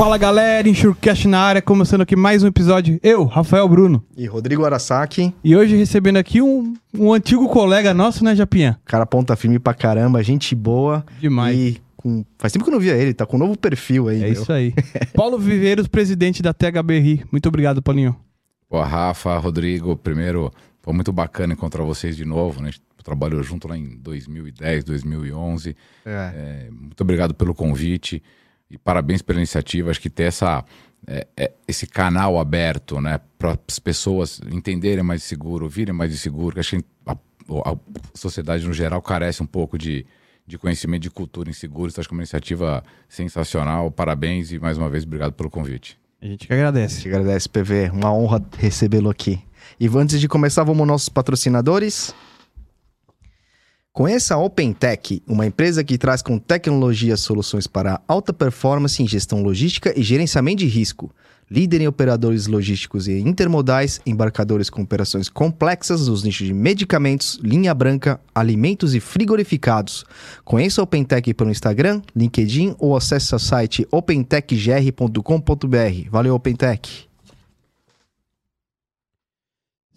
Fala galera, Insurecast na área, começando aqui mais um episódio. Eu, Rafael Bruno. E Rodrigo Arasaki, E hoje recebendo aqui um, um antigo colega nosso, né, Japinha? cara ponta firme pra caramba, gente boa. Demais. E com... faz tempo que eu não via ele, tá com um novo perfil aí. É meu. isso aí. Paulo Viveiros, presidente da THBRI. Muito obrigado, Paulinho. Pô, Rafa, Rodrigo, primeiro, foi muito bacana encontrar vocês de novo, né? A gente trabalhou junto lá em 2010, 2011. É. É, muito obrigado pelo convite e parabéns pela iniciativa. Acho que ter essa, é, é, esse canal aberto, né, para as pessoas entenderem mais de seguro, virem mais de seguro, que acho que a, a sociedade no geral carece um pouco de, de conhecimento de cultura em seguros. Então, acho que é uma iniciativa sensacional. Parabéns e mais uma vez obrigado pelo convite. A gente que agradece. Te agradece, PV. Uma honra recebê-lo aqui. E antes de começar, vamos aos nossos patrocinadores. Conheça a OpenTech, uma empresa que traz com tecnologia soluções para alta performance em gestão logística e gerenciamento de risco. Líder em operadores logísticos e intermodais, embarcadores com operações complexas nos nichos de medicamentos, linha branca, alimentos e frigorificados. Conheça a OpenTech pelo Instagram, LinkedIn ou acesse o site opentechgr.com.br. Valeu, OpenTech!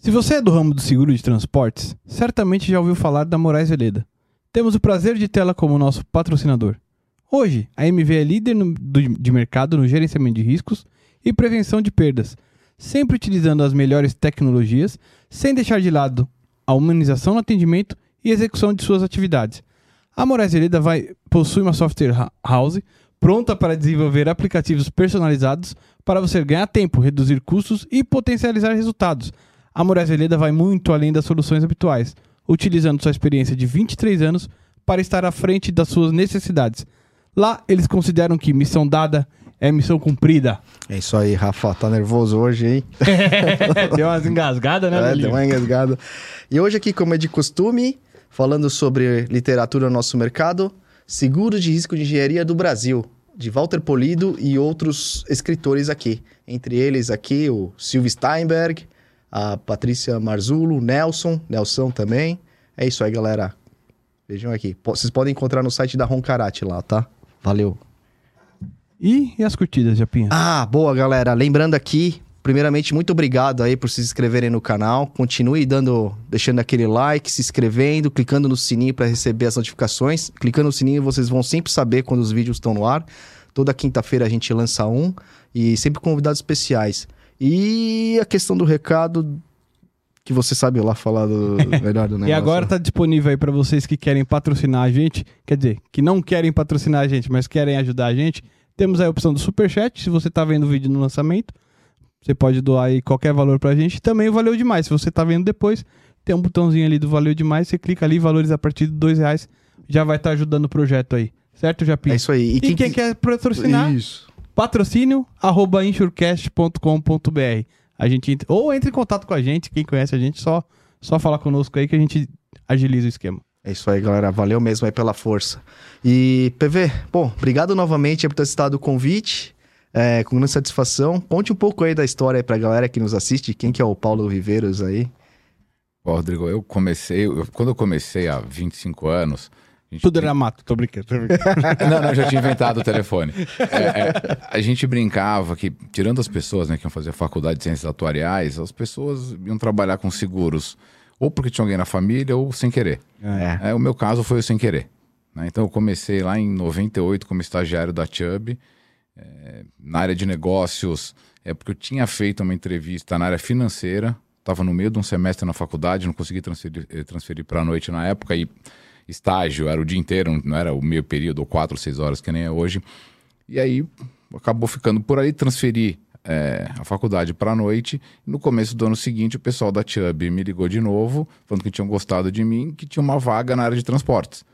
Se você é do ramo do seguro de transportes, certamente já ouviu falar da Moraes Veleda. Temos o prazer de tê-la como nosso patrocinador. Hoje, a MV é líder no- do- de mercado no gerenciamento de riscos e prevenção de perdas, sempre utilizando as melhores tecnologias, sem deixar de lado a humanização no atendimento e execução de suas atividades. A Moraes Veleda vai, possui uma software house pronta para desenvolver aplicativos personalizados para você ganhar tempo, reduzir custos e potencializar resultados. A Moraes Veleda vai muito além das soluções habituais, utilizando sua experiência de 23 anos para estar à frente das suas necessidades. Lá, eles consideram que missão dada é missão cumprida. É isso aí, Rafa. Tá nervoso hoje, hein? Deu umas engasgadas, né, É, Belinho? deu uma engasgada. E hoje aqui, como é de costume, falando sobre literatura no nosso mercado, Seguro de Risco de Engenharia do Brasil, de Walter Polido e outros escritores aqui. Entre eles aqui o Silvio Steinberg, a Patrícia Marzulo, Nelson, Nelson também. É isso aí, galera. Vejam aqui. Vocês podem encontrar no site da Roncarate lá, tá? Valeu. E, e as curtidas, Japinha? Ah, boa, galera. Lembrando aqui, primeiramente, muito obrigado aí por se inscreverem no canal. Continue dando, deixando aquele like, se inscrevendo, clicando no sininho para receber as notificações. Clicando no sininho, vocês vão sempre saber quando os vídeos estão no ar. Toda quinta-feira a gente lança um e sempre com convidados especiais. E a questão do recado que você sabe lá falar do melhor do negócio. E agora tá disponível aí pra vocês que querem patrocinar a gente, quer dizer, que não querem patrocinar a gente, mas querem ajudar a gente. Temos aí a opção do Superchat, se você tá vendo o vídeo no lançamento, você pode doar aí qualquer valor pra gente. Também o Valeu Demais, se você tá vendo depois, tem um botãozinho ali do Valeu Demais, você clica ali, valores a partir de dois reais, já vai estar ajudando o projeto aí. Certo, Japinha? É isso aí. E quem, quer patrocinar, Isso. Patrocínio arroba insurecast.com.br. A gente entra- ou entre em contato com a gente, quem conhece a gente, só só falar conosco aí que a gente agiliza o esquema. É isso aí, galera. Valeu mesmo aí pela força. E, PV, bom, obrigado novamente por ter citado o convite. É, com grande satisfação. Conte um pouco aí da história aí pra galera que nos assiste. Quem que é o Paulo Viveiros aí? Ó, Rodrigo, eu comecei, eu- quando eu comecei há 25 anos. Tudo era mato, tô brincando. Tô brincando. Não, não, já tinha inventado o telefone. É, é, a gente brincava que, tirando as pessoas né, que iam fazer a faculdade de ciências atuariais, as pessoas iam trabalhar com seguros, ou porque tinha alguém na família, ou sem querer. É. É, o meu caso foi o sem querer. né? Então eu comecei lá em 98 como estagiário da Chubb, é, na área de negócios, é porque eu tinha feito uma entrevista na área financeira, estava no meio de um semestre na faculdade, não consegui transferir, eh, transferir para a noite na época e estágio era o dia inteiro, não era o meio período ou quatro, seis horas que nem é hoje. E aí acabou ficando por aí, transferi é, a faculdade para a noite. No começo do ano seguinte, o pessoal da Chubb me ligou de novo, falando que tinham gostado de mim, que tinha uma vaga na área de transportes.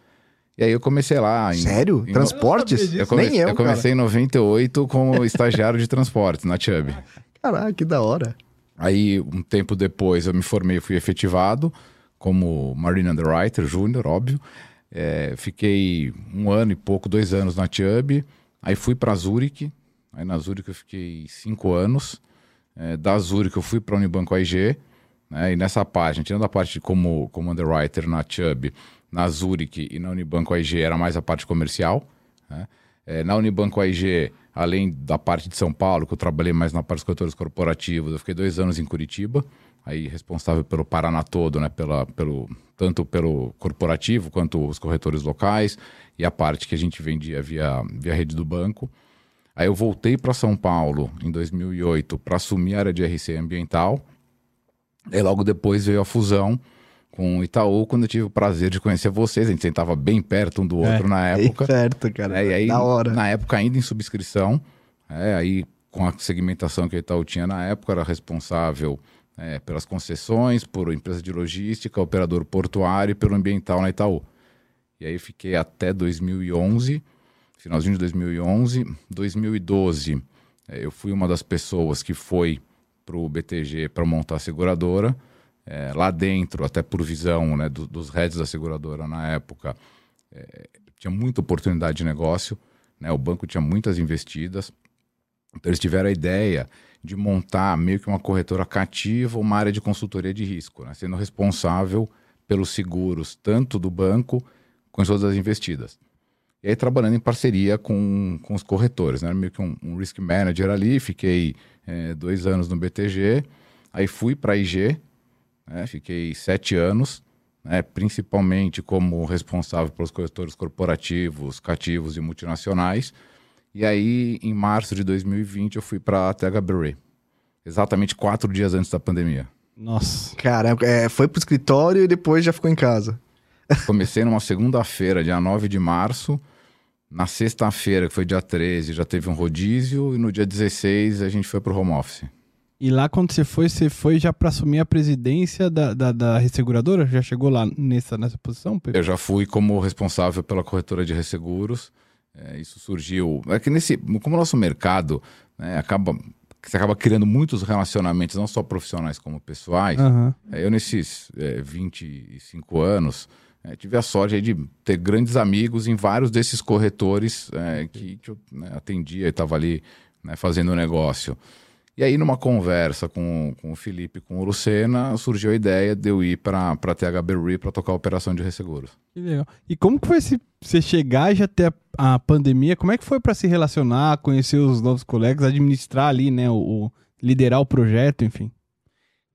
E aí eu comecei lá. Em, Sério? em- Transportes? Eu, come- Nem eu, eu comecei em 98 como estagiário de transportes na Chubb. cara. Caraca, que da hora. Aí, um tempo depois, eu me formei e fui efetivado como Marine Underwriter Júnior, óbvio. É, fiquei um ano e pouco, dois anos na Chubb. Aí fui para Zurich. Aí na Zurich eu fiquei cinco anos. É, da Zurich eu fui para Unibanco AIG. Né? E nessa parte, tirando a parte de como, como underwriter na Chubb, na Zurich e na Unibanco AIG era mais a parte comercial. Né? É, na Unibanco AIG, além da parte de São Paulo, que eu trabalhei mais na parte dos corretores corporativos, eu fiquei dois anos em Curitiba, aí responsável pelo Paraná todo, né? Pela, pelo, tanto pelo corporativo quanto os corretores locais e a parte que a gente vendia via, via rede do banco. Aí eu voltei para São Paulo em 2008 para assumir a área de RC ambiental. E logo depois veio a fusão com o Itaú, quando eu tive o prazer de conhecer vocês. A gente sentava bem perto um do outro É, na época. Bem perto, cara. É, e aí, da hora. na época, ainda em subscrição, é, aí com a segmentação que o Itaú tinha na época, era responsável é, pelas concessões, por empresa de logística, operador portuário e pelo ambiental na Itaú. E aí fiquei até 2011, finalzinho de 2011. 2012, é, eu fui uma das pessoas que foi para o BTG para montar a seguradora. É, lá dentro, até por visão né, do- dos heads da seguradora na época, é, tinha muita oportunidade de negócio, né? O banco tinha muitas investidas. Então eles tiveram a ideia de montar meio que uma corretora cativa, uma área de consultoria de risco, né? sendo responsável pelos seguros tanto do banco quanto todas as investidas. E aí trabalhando em parceria com, com os corretores, né? Meio que um, um risk manager ali, fiquei é, dois anos no BTG, aí fui para a IG, né? fiquei sete anos, né, principalmente como responsável pelos corretores corporativos, cativos e multinacionais. E aí, em março de 2020, eu fui para a THBRE, exatamente quatro dias antes da pandemia. Nossa. Cara, é, foi pro escritório e depois já ficou em casa. Comecei numa segunda-feira, dia 9 de março. Na sexta-feira, que foi dia 13, já teve um rodízio. E no dia 16, a gente foi para o home office. E lá quando você foi, você foi já pra assumir a presidência da, da, da resseguradora? Já chegou lá nessa, nessa posição, Pedro? Eu já fui como responsável pela corretora de resseguros. É, isso surgiu. É que nesse. Como o nosso mercado né, acaba. Você acaba criando muitos relacionamentos, não só profissionais como pessoais. Aham. É, Eu, nesses é, 25 anos, é, tive a sorte de ter grandes amigos em vários desses corretores é, que, que eu né, atendia e estava ali né, fazendo o negócio. E aí, numa conversa com, com o Felipe com o Lucena, surgiu a ideia de eu ir para a THB Re para tocar a operação de resseguros. Que legal. E como que foi se você chegar e já ter a, a pandemia? Como é que foi pra se relacionar, conhecer os novos colegas, administrar ali, né, o, o- liderar o projeto, enfim?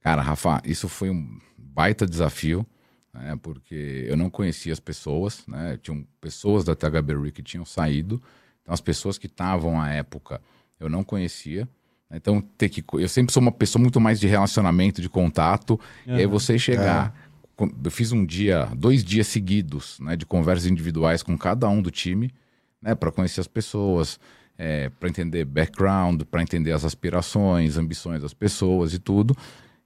Cara, Rafa, isso foi um baita desafio, né, porque eu não conhecia as pessoas, né, tinham pessoas da THB que tinham saído, então as pessoas que estavam à época eu não conhecia, então ter que, eu sempre sou uma pessoa muito mais de relacionamento, de contato, e aí você chegar, com- eu fiz um dia, dois dias seguidos, né, de conversas individuais com cada um do time, né, para conhecer as pessoas, para entender background, para entender as aspirações, ambições das pessoas e tudo.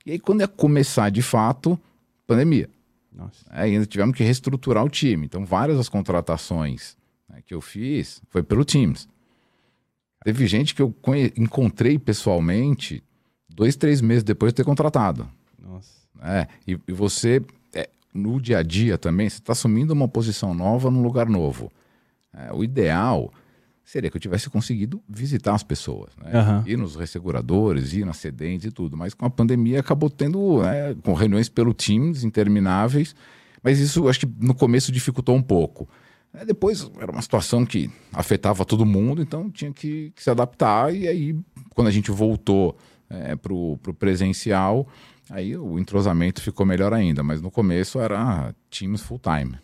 E aí, quando ia começar de fato, pandemia. Nossa. Aí ainda tivemos que reestruturar o time. Então, várias das contratações né, que eu fiz foi pelo Teams. Teve gente que eu encontrei pessoalmente dois, três meses depois de ter contratado. Nossa. né? E, e você, é, no dia a dia também, você está assumindo uma posição nova num lugar novo. É, o ideal seria que eu tivesse conseguido visitar as pessoas, né? Aham. ir nos resseguradores, ir nas cedentes e tudo. Mas com a pandemia acabou tendo né, com reuniões pelo Teams intermináveis. Mas isso acho que no começo dificultou um pouco. É, depois era uma situação que afetava todo mundo, então tinha que, que se adaptar. E aí, quando a gente voltou para o presencial, aí o entrosamento ficou melhor ainda. Mas no começo era Teams full time.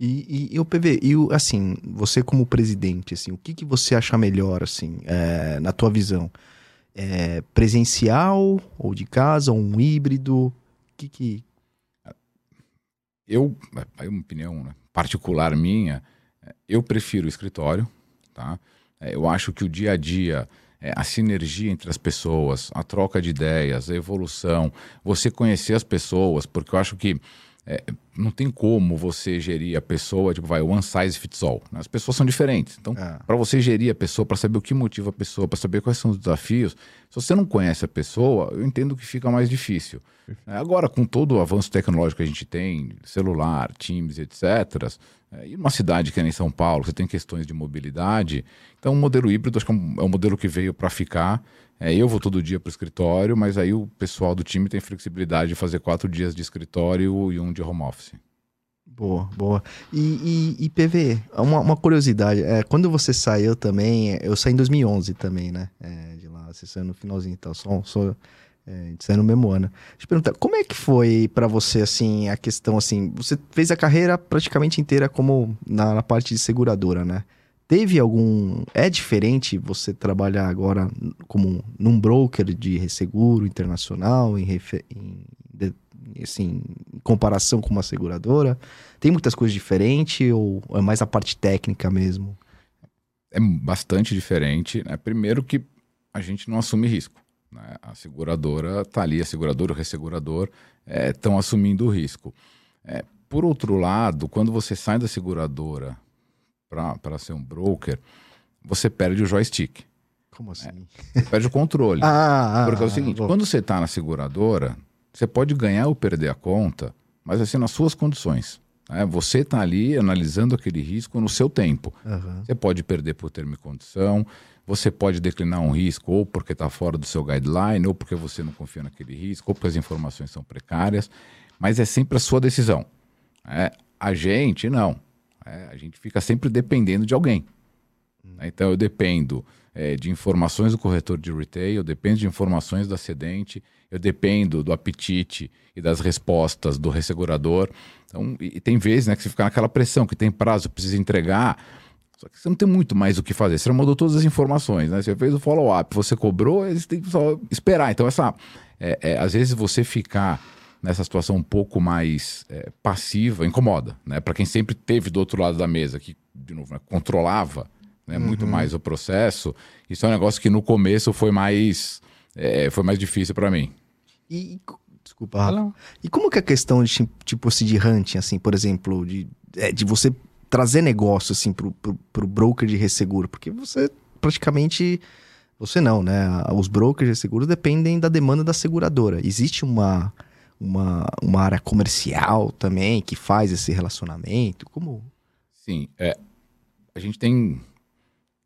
E, e, e o PV, e o, assim, você como presidente, assim, o que, que você acha melhor, assim, é, na tua visão? É, presencial ou de casa, ou um híbrido? O que que... Eu, é uma opinião né, particular minha, é, eu prefiro o escritório, tá? É, Eu acho que o dia a dia, é, a sinergia entre as pessoas, a troca de ideias, a evolução, você conhecer as pessoas, porque eu acho que é, não tem como você gerir a pessoa, tipo, vai, one size fits all. né? As pessoas são diferentes. Então, Ah. para você gerir a pessoa, para saber o que motiva a pessoa, para saber quais são os desafios, se você não conhece a pessoa, eu entendo que fica mais difícil. É, Agora, com todo o avanço tecnológico que a gente tem, celular, Teams, etc., é, e uma cidade que é em São Paulo, você tem questões de mobilidade, então o modelo híbrido acho que é um, é um modelo que veio para ficar. É, eu vou todo dia para o escritório, mas aí o pessoal do time tem flexibilidade de fazer quatro dias de escritório e um de home office. Boa, boa. E, e, e PV, uma, uma curiosidade, é, quando você saiu também, é, eu saí em 2011 também, né? É, de lá, você saiu no finalzinho, então, só, só é, saiu no mesmo ano. Deixa eu perguntar, como é que foi para você, assim, a questão, assim, você fez a carreira praticamente inteira como na, na parte de seguradora, né? Teve algum. É diferente você trabalhar agora como num broker de resseguro internacional, em, refer, em assim, em comparação com uma seguradora? Tem muitas coisas diferentes ou é mais a parte técnica mesmo? É bastante diferente. Né? Primeiro que a gente não assume risco. Né? A seguradora está ali, a seguradora, o ressegurador estão é, assumindo o risco. É, por outro lado, quando você sai da seguradora para ser um broker, você perde o joystick. Como assim? É, perde o controle. ah, Porque é o seguinte, quando você está na seguradora, você pode ganhar ou perder a conta, mas assim, nas suas condições. Né? Você está ali analisando aquele risco no seu tempo. Uhum. Você pode perder por termo e condição, você pode declinar um risco ou porque está fora do seu guideline, ou porque você não confia naquele risco, ou porque as informações são precárias, mas é sempre a sua decisão. É, a gente não. É, a gente fica sempre dependendo de alguém. Hum. Então eu dependo é, de informações do corretor de retail, eu dependo de informações do acidente, eu dependo do apetite e das respostas do ressegurador. Então, e, e tem vezes né, que você fica naquela pressão, que tem prazo, precisa entregar. Só que você não tem muito mais o que fazer. Você mandou todas as informações, né? Você fez o follow-up, você cobrou, você tem que só esperar. Então, essa, é, é, às vezes você ficar nessa situação um pouco mais é, passiva incomoda, né? Para quem sempre teve do outro lado da mesa, que, de novo, né, controlava né, uhum. muito mais o processo, isso é um negócio que no começo foi mais é, foi mais difícil para mim. E, desculpa, Rafa. E como que é a questão de, tipo assim, de hunting, assim, por exemplo, de, é, de você trazer negócio, assim, pro, pro, pro broker de resseguro? Porque você praticamente... Você não, né? Os brokers de seguro dependem da demanda da seguradora. Existe uma, uma, uma área comercial também que faz esse relacionamento? Como? Sim, é, a gente tem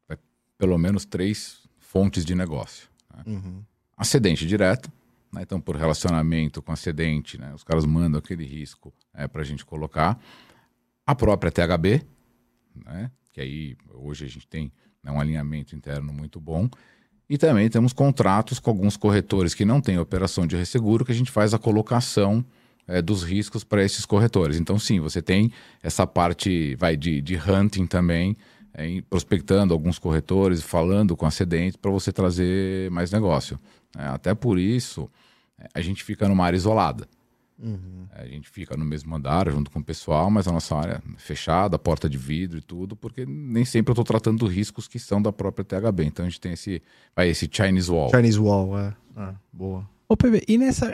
é, pelo menos três fontes de negócio. Né? Uhum acidente direto, né? então por relacionamento com acidente, né? os caras mandam aquele risco é, para a gente colocar. A própria THB, né? que aí hoje a gente tem né, um alinhamento interno muito bom. E também temos contratos com alguns corretores que não têm operação de resseguro, que a gente faz a colocação é, dos riscos para esses corretores. Então, sim, você tem essa parte vai de, de hunting também, é, prospectando alguns corretores, falando com acidentes para você trazer mais negócio. É, até por isso, é, a gente fica numa área isolada. Uhum. É, a gente fica no mesmo andar junto com o pessoal, mas a nossa área é fechada, porta de vidro e tudo, porque nem sempre eu estou tratando riscos que são da própria THB. Então a gente tem esse, vai, esse Chinese Wall. Chinese Wall, é. Ah, boa. Ô, PB, e nessa,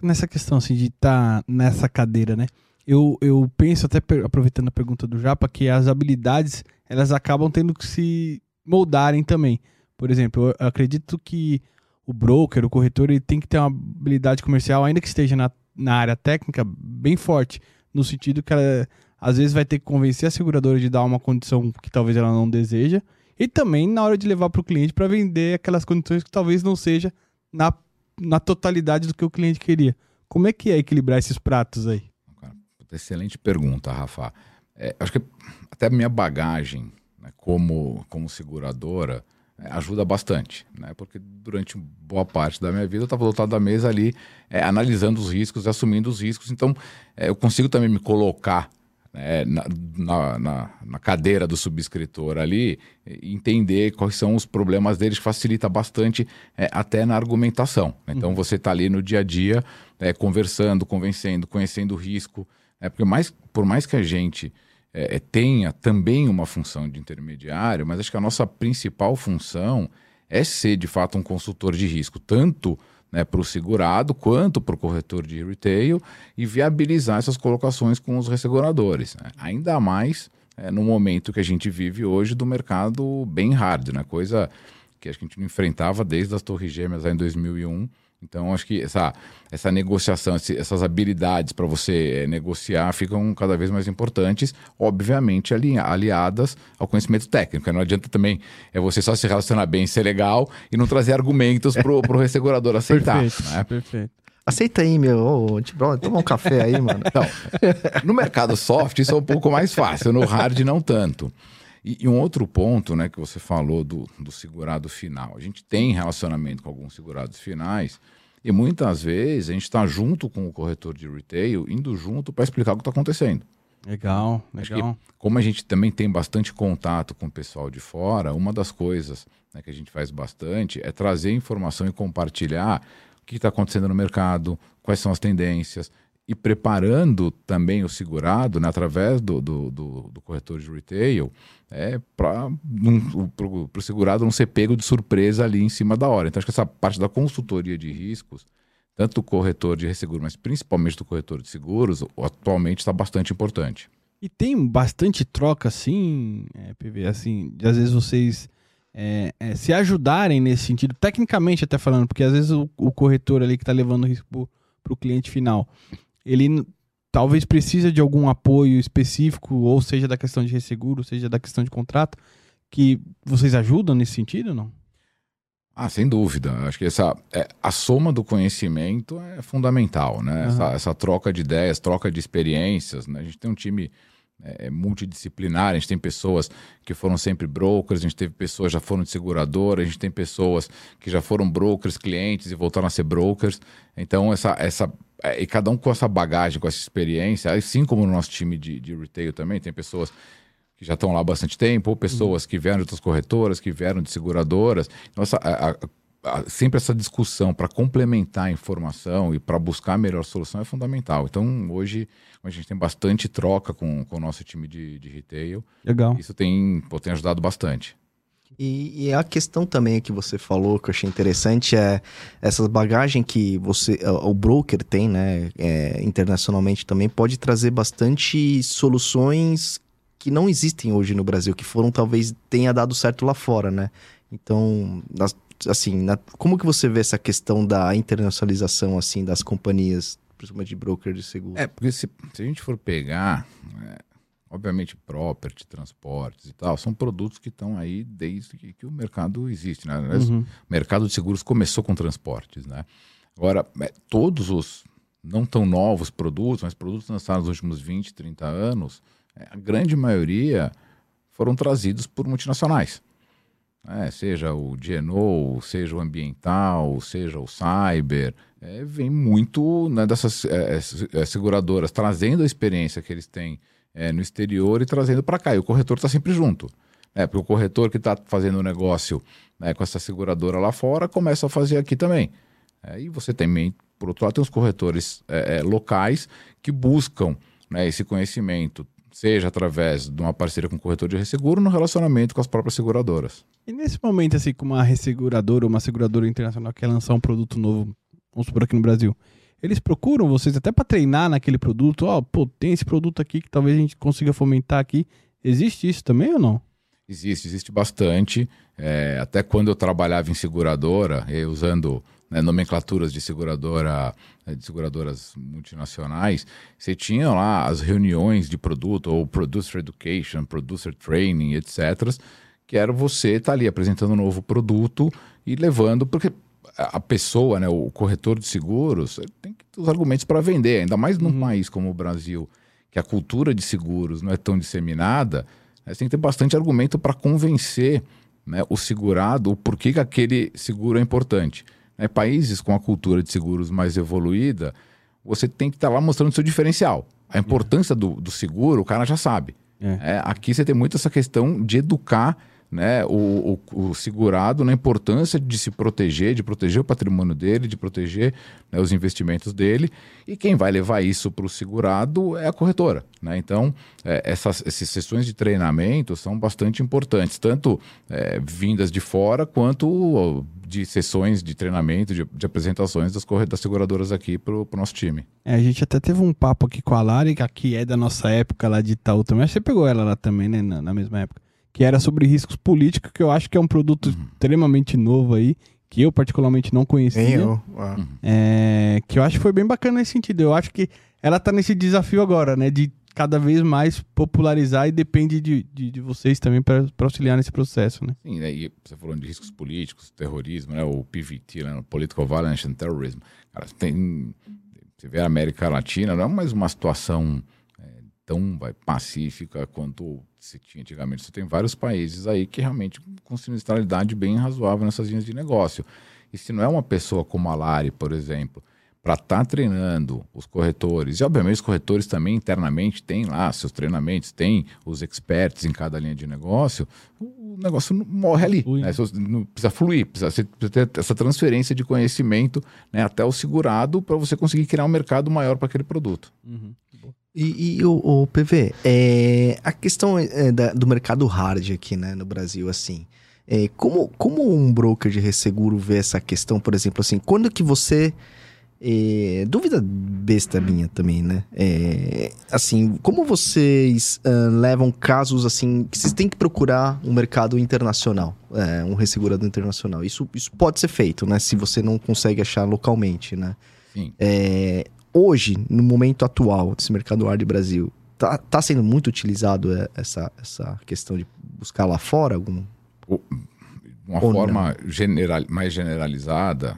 nessa questão assim, de estar tá nessa cadeira, né? Eu, eu penso, até aproveitando a pergunta do Japa, que as habilidades elas acabam tendo que se moldarem também. Por exemplo, eu acredito que o broker, o corretor, ele tem que ter uma habilidade comercial, ainda que esteja na, na área técnica, bem forte, no sentido que ela, às vezes vai ter que convencer a seguradora de dar uma condição que talvez ela não deseja, e também na hora de levar para o cliente para vender aquelas condições que talvez não seja na, na totalidade do que o cliente queria. Como é que é equilibrar esses pratos aí? Excelente pergunta, Rafa. É, acho que até minha bagagem né, como, como seguradora ajuda bastante, né? Porque durante boa parte da minha vida eu estava do outro lado da mesa ali, é, analisando os riscos, assumindo os riscos. Então, é, eu consigo também me colocar né, na, na, na, cadeira do subscritor ali, entender quais são os problemas deles, facilita bastante é, até na argumentação. Então, uhum. você está ali no dia a dia, é, conversando, convencendo, conhecendo o risco. Né? Porque mais, por mais que a gente é, é, tenha também uma função de intermediário, mas acho que a nossa principal função é ser de fato um consultor de risco, tanto né, para o segurado quanto para o corretor de retail e viabilizar essas colocações com os resseguradores. Né? Ainda mais é, no momento que a gente vive hoje do mercado bem hard, né? coisa que a gente não enfrentava desde as Torres Gêmeas em 2001 então, acho que essa, essa negociação, essas habilidades para você eh, negociar ficam cada vez mais importantes, obviamente aliadas ao conhecimento técnico. Não adianta também é você só se relacionar bem, ser legal e não trazer argumentos para o ressegurador aceitar. perfeito, né? perfeito. Aceita aí, meu. Ô, tipo, toma um café aí, mano. Então, no mercado soft isso é um pouco mais fácil, no hard não tanto. E, e um outro ponto, né, que você falou do, do segurado final. A gente tem relacionamento com alguns segurados finais e muitas vezes a gente está junto com o corretor de retail, indo junto para explicar o que está acontecendo. Legal, legal. que, como a gente também tem bastante contato com o pessoal de fora, uma das coisas né, que a gente faz bastante é trazer informação e compartilhar o que está acontecendo no mercado, quais são as tendências, e preparando também o segurado, né, através do, do, do, do corretor de retail, é, para o segurado não ser pego de surpresa ali em cima da hora. Então, acho que essa parte da consultoria de riscos, tanto do corretor de resseguro, mas principalmente do corretor de seguros, atualmente está bastante importante. E tem bastante troca, assim, é, PV, assim, de às vezes vocês é, é, se ajudarem nesse sentido, tecnicamente até falando, porque às vezes o, o corretor ali que está levando o risco para o cliente final, ele talvez precisa de algum apoio específico, ou seja da questão de resseguro, seja da questão de contrato, que vocês ajudam nesse sentido ou não? Ah, sem dúvida. Acho que essa, é, a soma do conhecimento é fundamental, né? Aham. Essa, essa troca de ideias, troca de experiências. né? A gente tem um time é, multidisciplinar, a gente tem pessoas que foram sempre brokers, a gente teve pessoas que já foram de seguradora, a gente tem pessoas que já foram brokers, clientes e voltaram a ser brokers. Então, essa, essa, é, e cada um com essa bagagem, com essa experiência, assim como no nosso time de, de retail também, tem pessoas que já estão lá há bastante tempo, ou pessoas que vieram de outras corretoras, que vieram de seguradoras. Então, a- a- a- sempre essa discussão para complementar a informação e para buscar a melhor solução é fundamental. Então, hoje, a gente tem bastante troca com, com o nosso time de, de retail. Legal. Isso tem, pô, tem ajudado bastante. E, e a questão também que você falou, que eu achei interessante, é essa bagagem que você, o broker tem, né, é, internacionalmente também, pode trazer bastante soluções que não existem hoje no Brasil, que foram talvez tenha dado certo lá fora, né? Então, assim, na- como que você vê essa questão da internacionalização assim das companhias, principalmente de broker de seguro? É, porque se, se a gente for pegar, é, obviamente, property, transportes e tal, são produtos que estão aí desde que, que o mercado existe, né? Uhum. O mercado de seguros começou com transportes, né? Agora, é, todos os não tão novos produtos, mas produtos lançados nos últimos 20, 30 anos, é, a grande maioria foram trazidos por multinacionais. né? seja o GNO, seja o ambiental, seja o cyber, é, vem muito né, dessas é, é, é, seguradoras trazendo a experiência que eles têm é, no exterior e trazendo para cá. E o corretor está sempre junto. né? porque o corretor que está fazendo o negócio né, com essa seguradora lá fora começa a fazer aqui também. É, e você também, por outro lado, tem os corretores é, é, locais que buscam né, esse conhecimento, seja através de uma parceria com o corretor de resseguro, no relacionamento com as próprias seguradoras. E nesse momento, assim, como uma resseguradora ou uma seguradora internacional quer lançar um produto novo, vamos supor aqui no Brasil, eles procuram vocês até para treinar naquele produto? Ó, pô, tem esse produto aqui que talvez a gente consiga fomentar aqui. Existe isso também ou não? Existe, existe bastante. É, até quando eu trabalhava em seguradora, usando né, nomenclaturas de seguradora, eh, de seguradoras multinacionais, você tinha lá as reuniões de produto, ou producer education, producer training, etc., que era você estar ali apresentando um novo produto e levando, porque a pessoa, né, o corretor de seguros, tem que ter os argumentos para vender, ainda mais num país como o Brasil, que a cultura de seguros não é tão disseminada, né, você tem que ter bastante argumento para convencer né, o segurado o porquê que aquele seguro é importante. Né, países com a cultura de seguros mais evoluída, você tem que estar lá mostrando seu diferencial. A importância do, do seguro, o cara já sabe. É. É, aqui você tem muito essa questão de educar né, o, o- o segurado na importância de se proteger, de proteger o patrimônio dele, de proteger né, os investimentos dele. E quem vai levar isso para o segurado é a corretora. Né? Então, é, essas, essas sessões de treinamento são bastante importantes, tanto é, vindas de fora quanto de sessões de treinamento, de, de apresentações das, das seguradoras aqui para o nosso time. É, a gente até teve um papo aqui com a Lari, que é da nossa época lá de Itaú também. Você pegou ela lá também, né? Na, na mesma época. Que era sobre riscos políticos, que eu acho que é um produto extremamente novo aí, que eu particularmente não conhecia. Nem eu. Ah. É, que eu acho que foi bem bacana nesse sentido. Eu acho que ela tá nesse desafio agora, né? De cada vez mais popularizar e depende de, de, de vocês também para auxiliar nesse processo, né? Sim, né? e você falando de riscos políticos, terrorismo, né? o PVT, né? o Political Violence and Terrorism. Cara, tem, você vê a América Latina, não é mais uma situação é, tão vai, pacífica quanto se tinha antigamente. Você tem vários países aí que realmente com sinistralidade bem razoável nessas linhas de negócio. E se não é uma pessoa como a Lari, por exemplo, para estar tá treinando os corretores, e obviamente os corretores também internamente têm lá seus treinamentos, tem os experts em cada linha de negócio, o negócio morre ali. Né? Não precisa fluir, precisa, precisa, ter essa transferência de conhecimento né, até o segurado para você conseguir criar um mercado maior para aquele produto. Uhum. E, e, o, o PV, é, a questão é, da, do mercado hard aqui né, no Brasil, assim, é, como, como um broker de resseguro vê essa questão, por exemplo, assim, quando que você é, dúvida besta minha também, né? É, assim, como vocês uh, levam casos assim que vocês têm que procurar um mercado internacional, é, um ressegurador internacional? Isso, isso pode ser feito, né? Se você não consegue achar localmente, né? Sim. Hoje, no momento atual desse mercado ar de Brasil, tá, tá sendo muito utilizado é, essa, essa questão de buscar lá fora algum? Uma Ou forma general, mais generalizada,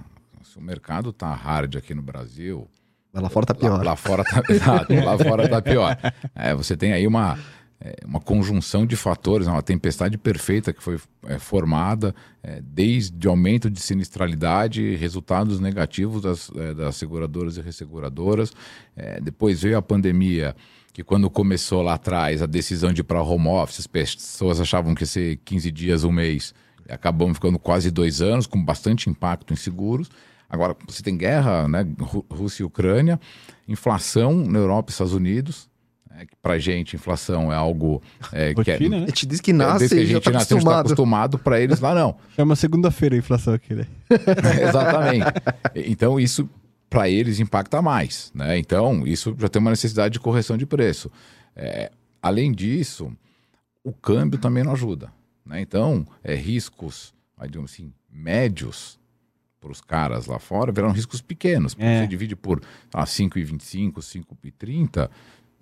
o mercado tá hard aqui no Brasil. Mas lá fora tá pior. Lá, lá fora tá, exato, lá fora tá pior. É, você tem aí uma, uma conjunção de fatores, uma tempestade perfeita que foi é, formada, é, desde aumento de sinistralidade, resultados negativos das, é, das seguradoras e resseguradoras. É, depois veio a pandemia, que quando começou lá atrás a decisão de ir para home office, as pessoas achavam que ia ser 15 dias, um mês. Acabamos ficando quase dois anos, com bastante impacto em seguros. Agora, você tem guerra, né? Rússia e Ucrânia, inflação na Europa e Estados Unidos. É, Para gente, inflação é algo é, que é, né? A gente diz que nasce é, que a gente tá nasce, acostumado. acostumado para eles lá não. Chama segunda-feira a inflação aqui, né? Exatamente. Então isso para eles impacta mais, né? Então isso já tem uma necessidade de correção de preço. É, além disso, o câmbio também não ajuda, né? Então é, riscos, digamos assim, médios para os caras lá fora viraram riscos pequenos. Porque é. você divide por ah, 5,25, 5,30,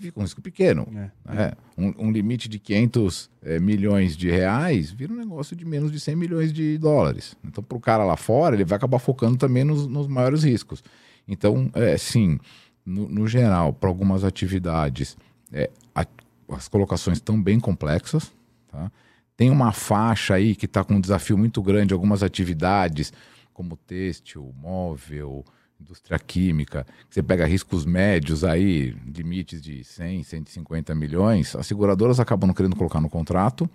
fica um risco pequeno. É. Né? Um, um, limite de 500 é, milhões de reais vira um negócio de menos de 100 milhões de dólares. Então, para o cara lá fora, ele vai acabar focando também nos, nos maiores riscos. Então, é, sim, no, no geral, para algumas atividades, é, a, as colocações estão bem complexas. Tá? Tem uma faixa aí que está com um desafio muito grande, algumas atividades como têxtil, móvel, indústria química, você pega riscos médios aí, limites de 100, 150 milhões, as seguradoras acabam não querendo colocar no contrato.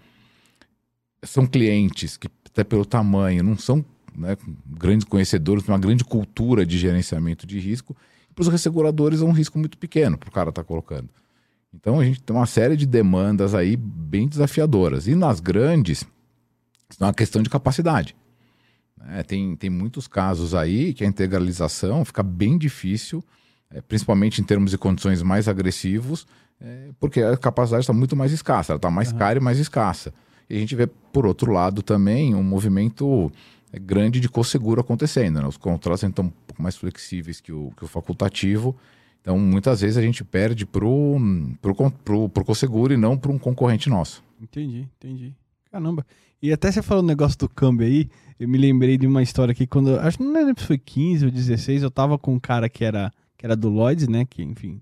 São clientes que, até pelo tamanho, não são né, grandes conhecedores, uma grande cultura de gerenciamento de risco. Para os resseguradores é um risco muito pequeno para o cara estar tá colocando. Então a gente tem uma série de demandas aí bem desafiadoras. E nas grandes, é uma questão de capacidade. É, tem, tem muitos casos aí que a integralização fica bem difícil, é, principalmente em termos de condições mais agressivos, é, porque a capacidade está muito mais escassa, ela está mais uhum. cara e mais escassa. E a gente vê, por outro lado, também um movimento é, grande de co-seguro acontecendo. Né? Os contratos estão um pouco mais flexíveis que o, que o facultativo. Então, muitas vezes a gente perde para o pro, pro, pro co-seguro e não para um concorrente nosso. Entendi, entendi. Caramba. E até você falou o negócio do câmbio aí, eu me lembrei de uma história aqui quando. Acho que não lembro se foi 15 ou 16, eu tava com um cara que era, que era do Lloyds, né? Que, enfim.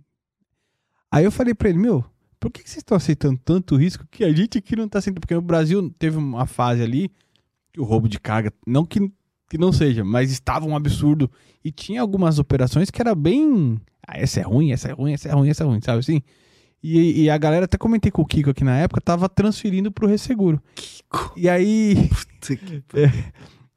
Aí eu falei pra ele, meu, por que, que vocês estão aceitando tanto risco que a gente aqui não tá aceitando? Porque no Brasil teve uma fase ali que o roubo de carga, não que, que não seja, mas estava um absurdo. E tinha algumas operações que era bem. Ah, essa é ruim, essa é ruim, essa é ruim, essa é ruim, sabe assim? E, e, a galera, até comentei com o Kiko aqui na época, tava transferindo pro Resseguro. Kiko. E aí. Puta que... é,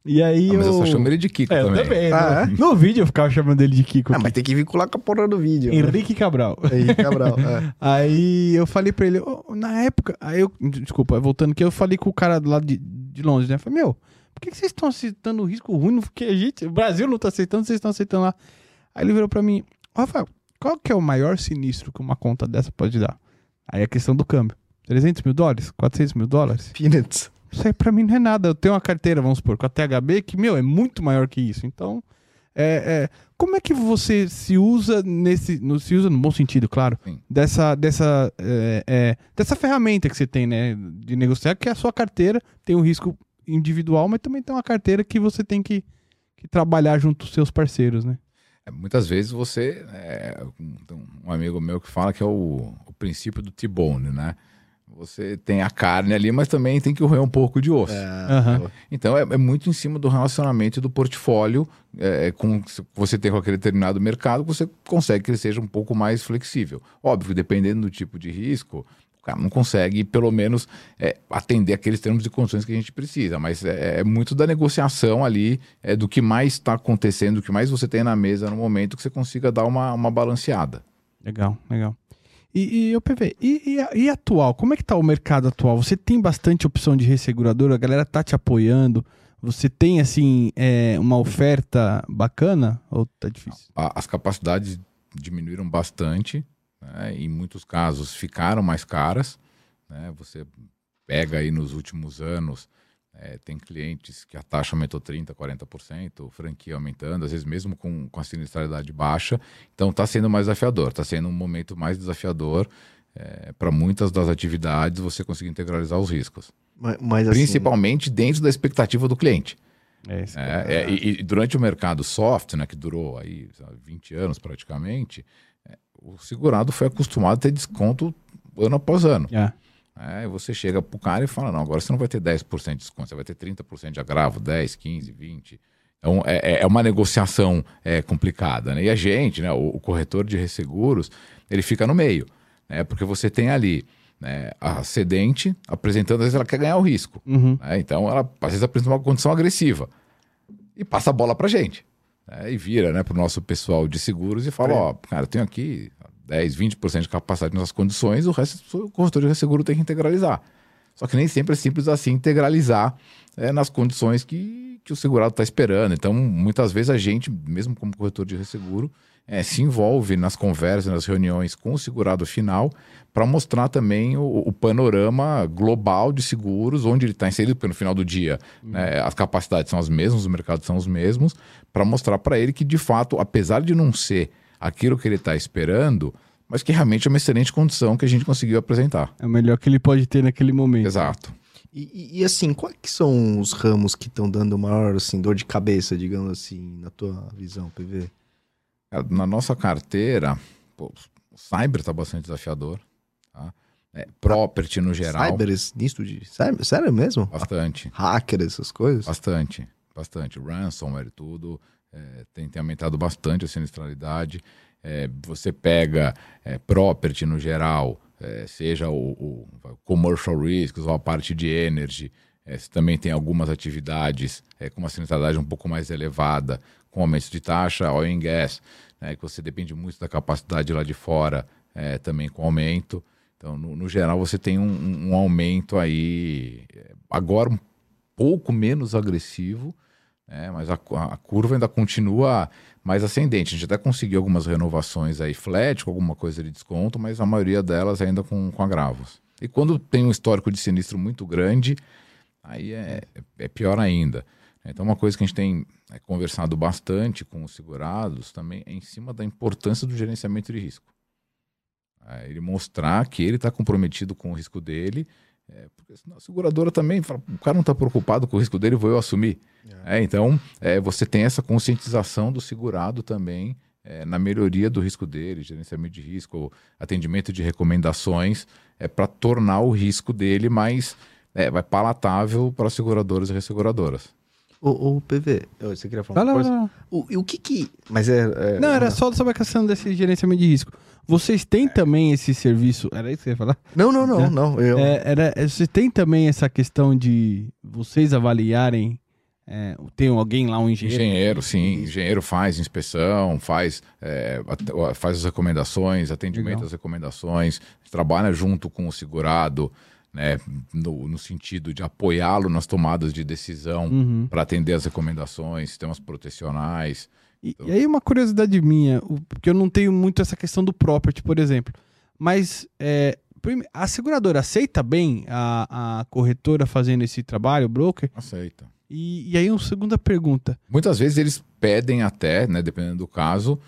e aí ah, mas eu... eu só chamo ele de Kiko é, também. também ah, no, é? no, vídeo eu ficava chamando ele de Kiko. Ah, mas tem que vincular com a porra do vídeo. Né? Henrique né? Cabral. Henrique Cabral, é. Aí eu falei pra ele, oh, na época, aí eu, desculpa, voltando que eu falei com o cara do lado de, de Londres, né? Eu falei, meu, por que, que vocês estão aceitando o risco ruim? Porque a gente, o Brasil não tá aceitando, vocês estão aceitando lá. Aí ele virou pra mim, Rafael, qual que é o maior sinistro que uma conta dessa pode dar? Aí a questão do câmbio. 300 mil dólares? 400 mil dólares? Peanuts. Isso aí pra mim não é nada. Eu tenho uma carteira, vamos supor, com a THB, que, meu, é muito maior que isso. Então, é, é, como é que você se usa nesse. No, se usa no bom sentido, claro. Sim. Dessa, dessa, é, é, dessa ferramenta que você tem, né? De negociar, que é a sua carteira, tem um risco individual, mas também tem uma carteira que você tem que, que trabalhar junto com seus parceiros, né? É, muitas vezes você. É, um, amigo meu que fala que é o, o princípio do T-bone, né? Você tem a carne ali, mas também tem que roer um pouco de osso. Aham. Então é, é muito em cima do relacionamento do portfólio é, com que você tem com aquele determinado mercado, você consegue que ele seja um pouco mais flexível. Óbvio, dependendo do tipo de risco, o cara não consegue, pelo menos, é, atender aqueles termos e condições que a gente precisa. Mas é, é muito da negociação ali, é, do que mais está acontecendo, do que mais você tem na mesa no momento, que você consiga dar uma, uma balanceada. Legal, legal. E, e o PV, e, e, e atual? Como é que tá o mercado atual? Você tem bastante opção de resseguradora? A galera tá te apoiando? Você tem, assim, é, uma oferta bacana? Ou tá difícil? As capacidades diminuíram bastante, né? em muitos casos ficaram mais caras. né? Você pega aí nos últimos anos, eh, tem clientes que a taxa aumentou 30%, 40%, franquia aumentando, às vezes mesmo com, com a sinistralidade baixa. Então está sendo mais desafiador, está sendo um momento mais desafiador para muitas das atividades você conseguir integralizar os riscos. Mas, mas, assim, Principalmente dentro da expectativa do cliente. É, isso. É, é, e, e durante o mercado soft, né, que durou aí sabe, 20 anos praticamente, é, o segurado foi acostumado a ter desconto ano após ano. É. É, você chega pro cara e fala, não, agora você não vai ter 10% de desconto, você vai ter 30% de agravo, 10, 15, 20. Então, é, é- é uma negociação é, complicada, né? E a gente, né, o, o corretor de resseguros, ele fica no meio, né? Porque você tem ali né, a cedente apresentando, às vezes ela quer ganhar o risco. Uhum. né? Então, ela às vezes apresenta uma condição agressiva e passa a bola pra gente. Né? E vira né, pro nosso pessoal de seguros e fala, É. ó, cara, eu tenho aqui 10, 20% de capacidade nessas condições, o resto o corretor de resseguro tem que integralizar. Só que nem sempre é simples assim integralizar é, nas condições que, que o segurado está esperando. Então, muitas vezes a gente, mesmo como corretor de resseguro, é, se envolve nas conversas, nas reuniões com o segurado final para mostrar também o, o panorama global de seguros, onde ele está inserido, porque no final do dia né, as capacidades são as mesmas, os mercados são os mesmos, para mostrar para ele que, de fato, apesar de não ser aquilo que ele está esperando, mas que realmente é uma excelente condição que a gente conseguiu apresentar. É o melhor que ele pode ter naquele momento. Exato. E, e- e, assim, quais que são os ramos que estão dando maior assim, dor de cabeça, digamos assim, na tua visão, PV? É, Na nossa carteira, pô, o cyber está bastante desafiador. Tá? É, property no geral, Cybers, nisso de. Sério, sério mesmo? bastante. Hacker, essas coisas? Bastante, bastante. Ransomware e tudo, é, tem, tem aumentado bastante a sinistralidade. É, você pega é, property no geral, é, seja o, o commercial risks ou a parte de energy, você também tem algumas atividades com uma sinistralidade um pouco mais elevada, com aumentos de taxa, oil and gas, né, que você depende muito da capacidade lá de fora, é, também com aumento. Então, no, no geral, você tem um, um- um aumento aí, é, agora um pouco menos agressivo, né, mas a, a curva ainda continua mais ascendente. A gente até conseguiu algumas renovações aí flat, com alguma coisa de desconto, mas a maioria delas ainda com, com agravos. E quando tem um histórico de sinistro muito grande, aí é, é pior ainda. Então, uma coisa que a gente tem é, conversado bastante com os segurados também é em cima da importância do gerenciamento de risco. É, ele mostrar que ele está comprometido com o risco dele, é, porque senão a seguradora também fala, o cara não está preocupado com o risco dele, vou eu assumir. É, então, é, você tem essa conscientização do segurado também é, na melhoria do risco dele, gerenciamento de risco, atendimento de recomendações, é, para tornar o risco dele mais é, palatável para as seguradoras e resseguradoras. Ô, ô, PV, você queria falar uma coisa? lá. O, e o que que... Mas é... é- Não, era só sobre a questão desse gerenciamento de risco. Vocês têm também esse serviço. Era isso que você ia falar? Não, não, não, É. não. Eu... É, era, é, você tem também essa questão de vocês avaliarem. é, tem alguém lá, um engenheiro. Engenheiro, sim. Engenheiro faz inspeção, faz, é, faz as recomendações, atendimento Legal. às recomendações, trabalha junto com o segurado, né, no, no sentido de apoiá-lo nas tomadas de decisão Uhum. para atender as recomendações, sistemas protecionais. E, e aí uma curiosidade minha, porque eu não tenho muito essa questão do property, por exemplo. Mas é, a seguradora aceita bem a, a corretora fazendo esse trabalho, o broker? Aceita. E, e aí uma segunda pergunta. Muitas vezes eles pedem até, né, dependendo do caso,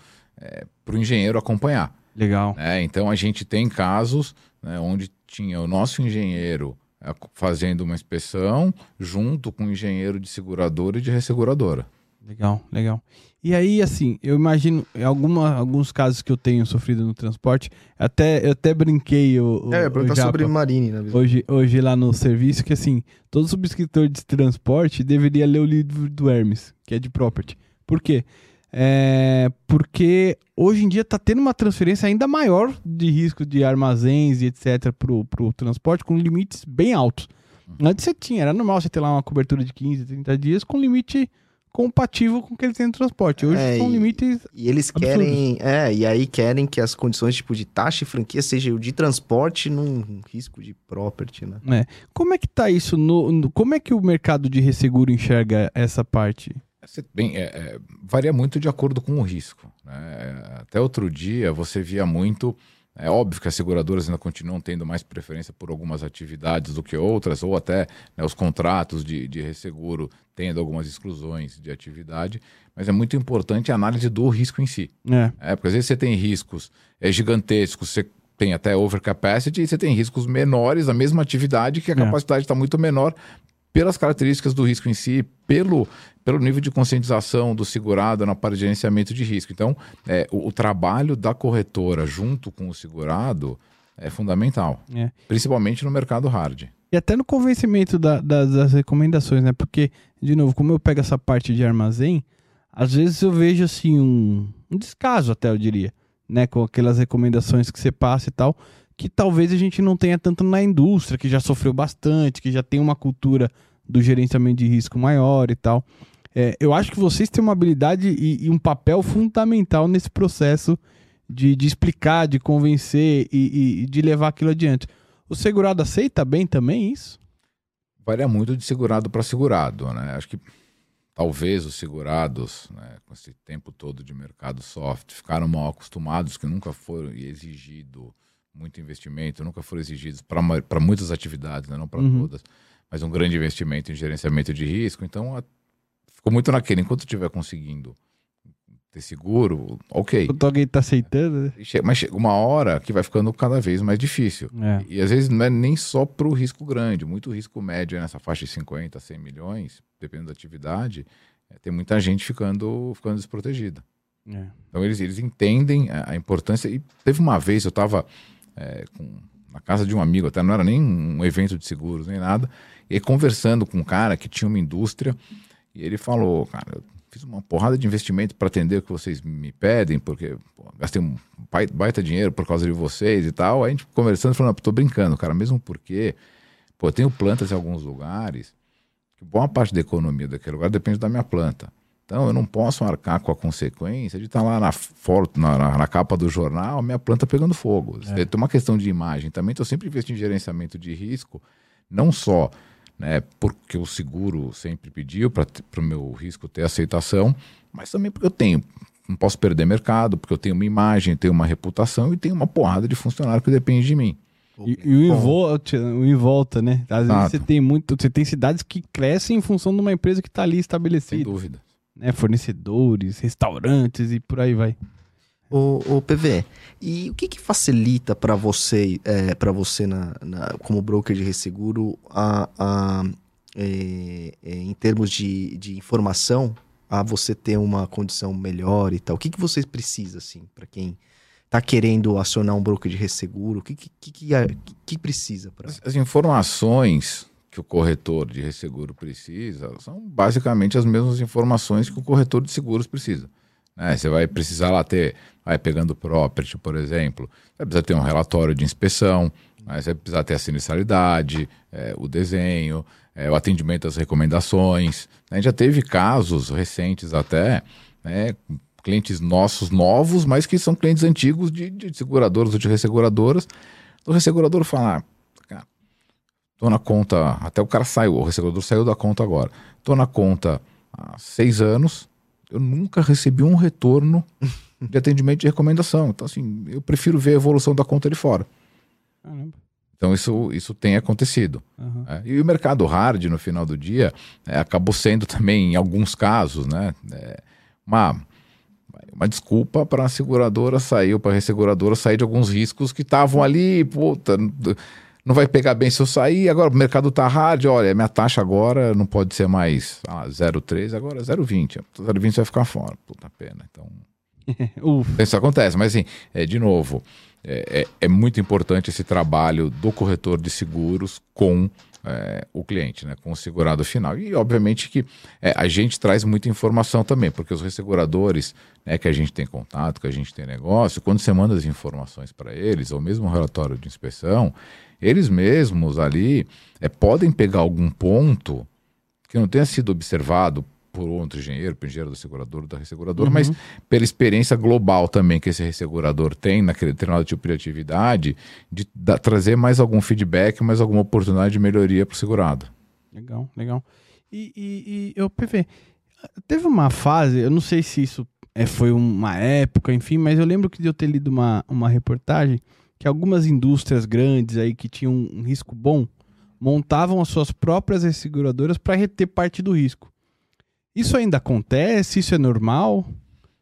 para o engenheiro acompanhar. Legal. né? Então a gente tem casos né, onde tinha o nosso engenheiro eh, fazendo uma inspeção junto com o engenheiro de seguradora e de resseguradora. Legal, legal. E aí, assim, eu imagino, em alguma, alguns casos que eu tenho sofrido no transporte, até, eu até brinquei o, o, É, eu ia o perguntar Japa, sobre Marine, né? hoje, hoje lá no serviço, que assim, todo subscritor de transporte deveria ler o livro do Hermes, que é de property. Por quê? É, porque hoje em dia está tendo uma transferência ainda maior de risco de armazéns e etc. pro, pro transporte, com limites bem altos. Antes você tinha, era normal você ter lá uma cobertura de 15, 30 dias com limite compatível com o que eles têm no transporte. Hoje É, são e- limites. E eles Absurdos. querem. É, e aí querem que as condições tipo de taxa e franquia seja o de transporte num risco de property, né? Como é que tá isso? No, no- como é que o mercado de resseguro enxerga essa parte? Bem, é, é, varia muito de acordo com o risco. né? Até outro dia você via muito. É óbvio que as seguradoras ainda continuam tendo mais preferência por algumas atividades do que outras, ou até né, os contratos de, de resseguro tendo algumas exclusões de atividade, mas é muito importante a análise do risco em si. É, É, porque às vezes você tem riscos é, gigantescos, você tem até overcapacity, e você tem riscos menores da mesma atividade, que a É. capacidade está muito menor pelas características do risco em si, pelo, pelo nível de conscientização do segurado na parte de gerenciamento de risco. Então, é, o, o trabalho da corretora junto com o segurado é fundamental, é. principalmente no mercado hard. E até no convencimento da- das, das recomendações, né? Porque, de novo, como eu pego essa parte de armazém, às vezes eu vejo assim um, um descaso, até eu diria, né? Com aquelas recomendações que você passa e tal, que talvez a gente não tenha tanto na indústria, que já sofreu bastante, que já tem uma cultura do gerenciamento de risco maior e tal. É, eu acho que vocês têm uma habilidade e, e um papel fundamental nesse processo de, de explicar, de convencer e, e- de levar aquilo adiante. O segurado aceita bem também isso? varia muito de segurado para segurado, né? Acho que talvez os segurados, né, com esse tempo todo de mercado soft, ficaram mal acostumados, que nunca foram exigido muito investimento, nunca foram exigidos para muitas atividades, né, não para Uhum. todas, mas um grande investimento em gerenciamento de risco. Então, a- ficou muito naquele. Enquanto estiver conseguindo ter seguro, ok. Quando alguém tá aceitando, né? Mas chega uma hora que vai ficando cada vez mais difícil. É. E às vezes não é nem só para o risco grande, muito risco médio é nessa faixa de 50, 100 milhões, dependendo da atividade, é, tem muita gente ficando, ficando desprotegida. É. Então eles, eles entendem a, a importância. E teve uma vez, eu estava na casa de um amigo, até não era nem um evento de seguros, nem nada, e conversando com um cara que tinha uma indústria, e ele falou, cara, eu fiz uma porrada de investimento para atender o que vocês me pedem, porque pô, gastei um bai- baita dinheiro por causa de vocês e tal. Aí a gente conversando, falando, tô brincando, cara, mesmo porque, pô, eu tenho plantas em alguns lugares, que boa parte da economia daquele lugar depende da minha planta. Então eu não posso arcar com a consequência de estar lá na, for- na, na- na capa do jornal, minha planta pegando fogo. É. Tem uma questão de imagem. Também estou sempre investindo em gerenciamento de risco, não só né, porque o seguro sempre pediu para o meu risco ter aceitação, mas também porque eu tenho. Não posso perder mercado, porque eu tenho uma imagem, tenho uma reputação e tenho uma porrada de funcionário que depende de mim. E, e o, em Bom, volta, o em volta, né? Às vezes você tem muito. Você tem cidades que crescem em função de uma empresa que tá ali Sem estabelecida. dúvida. Né? Fornecedores, restaurantes e por aí vai. O, o PVE, e o que, que facilita para você, é, para você na, na- como broker de resseguro, a, a, é, é, em termos de, de informação, a você ter uma condição melhor e tal? O que, que você precisa, assim, para quem tá querendo acionar um broker de resseguro? O que, que, que, que, que- que precisa para... As, as informações que o corretor de resseguro precisa são basicamente as mesmas informações que o corretor de seguros precisa. né? Você vai precisar lá ter, vai pegando property, por exemplo, vai precisar ter um relatório de inspeção, né? você vai precisar ter a sinistralidade, é, o desenho, é, o atendimento às recomendações. Gente já teve casos recentes até, né, clientes nossos novos, mas que são clientes antigos de, de seguradoras ou de resseguradoras, do ressegurador falar, tô na conta, até o cara saiu, o ressegurador saiu da conta agora, tô na conta há seis anos, eu nunca recebi um retorno de atendimento de recomendação. Então, assim, eu prefiro ver a evolução da conta de fora. Caramba. Então, isso, isso tem acontecido. Aham. É, E o mercado hard, no final do dia, é, acabou sendo também, em alguns casos, né, é, uma, uma desculpa para a seguradora sair, ou para a resseguradora sair de alguns riscos que estavam ali, puta, não vai pegar bem se eu sair, agora o mercado tá hard, olha, minha taxa agora não pode ser mais ah, 0,3, agora 0,20. 0,20 vai ficar fora. Puta pena. Então, isso acontece, mas assim, é, de novo, é, é, é, muito importante esse trabalho do corretor de seguros com é, o cliente, né, com o segurado final. E obviamente que é, a gente traz muita informação também, porque os resseguradores né, que a gente tem contato, que a gente tem negócio, quando você manda as informações para eles, ou mesmo um relatório de inspeção, eles mesmos ali é, podem pegar algum ponto que não tenha sido observado por outro engenheiro, por engenheiro do segurador, da resseguradora, uhum. mas pela experiência global também que esse ressegurador tem naquele determinado tipo de atividade, de da, trazer mais algum feedback, mais alguma oportunidade de melhoria para o segurado. Legal, legal. E, e, e eu, PV, teve uma fase, eu não sei se isso é, foi uma época, enfim, mas eu lembro que de eu ter lido uma, uma reportagem que algumas indústrias grandes aí que tinham um risco bom montavam as suas próprias resseguradoras para reter parte do risco. Isso ainda acontece? Isso é normal?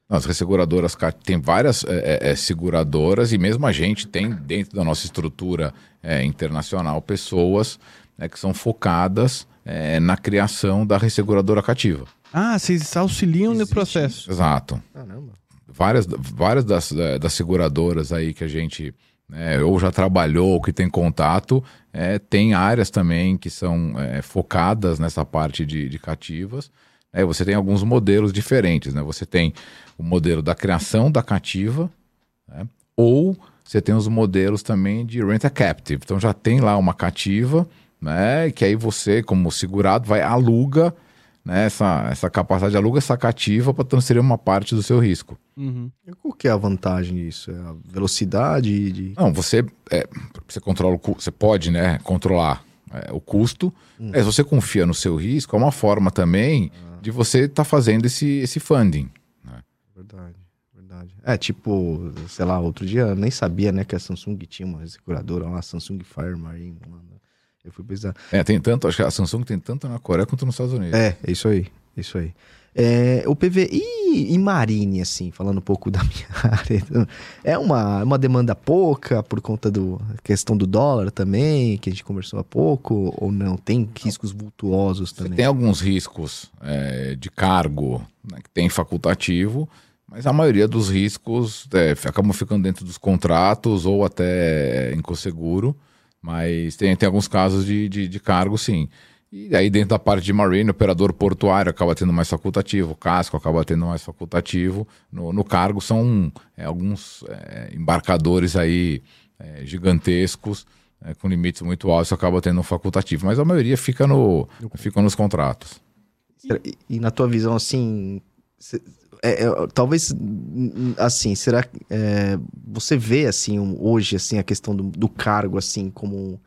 As resseguradoras tem várias é, é, é, seguradoras e mesmo a gente tem dentro da nossa estrutura é, internacional pessoas né, que são focadas é, na criação da resseguradora cativa. Ah, vocês auxiliam Existe. no processo. Exato. Caramba. Várias, várias das, das seguradoras aí que a gente né, ou já trabalhou ou que tem contato, é, tem áreas também que são é, focadas nessa parte de, de cativas. É, você tem alguns modelos diferentes, né? Você tem o modelo da criação da cativa, né? ou você tem os modelos também de rent a captive. Então já tem lá uma cativa, né? Que aí você, como segurado, vai aluga né, essa, essa capacidade, aluga essa cativa para transferir uma parte do seu risco. Uhum. E qual que é a vantagem disso? É a velocidade de... Não, você, é, você controla o, você pode né, controlar é, o custo. Hum. É, se você confia no seu risco, é uma forma também ah. De você estar tá fazendo esse, esse funding. Né? Verdade, verdade. É tipo, sei lá, outro dia eu nem sabia né, que a Samsung tinha uma seguradora lá, Samsung Fire Marine. Lá, né? Eu fui pesquisar. É, tem tanto, acho que a Samsung tem tanto na Coreia quanto nos Estados Unidos. É, é isso aí, isso aí. É, o PV e, e Marine, assim, falando um pouco da minha área, é uma, uma demanda pouca por conta da questão do dólar também, que a gente conversou há pouco, ou não? Tem riscos vultuosos também? Você tem alguns riscos é, de cargo né, que tem facultativo, mas a maioria dos riscos é, acabam ficando dentro dos contratos ou até em co-seguro, mas tem, tem alguns casos de, de, de cargo, sim. E aí, dentro da parte de marine, o operador portuário acaba tendo mais facultativo, o casco acaba tendo mais facultativo. No, no cargo, são é, alguns é, embarcadores aí é, gigantescos, é, com limites muito altos, acaba tendo um facultativo. Mas a maioria fica, no, fica nos contratos. E, e na tua visão, assim, é, é, talvez assim será é, você vê assim hoje assim a questão do, do cargo assim como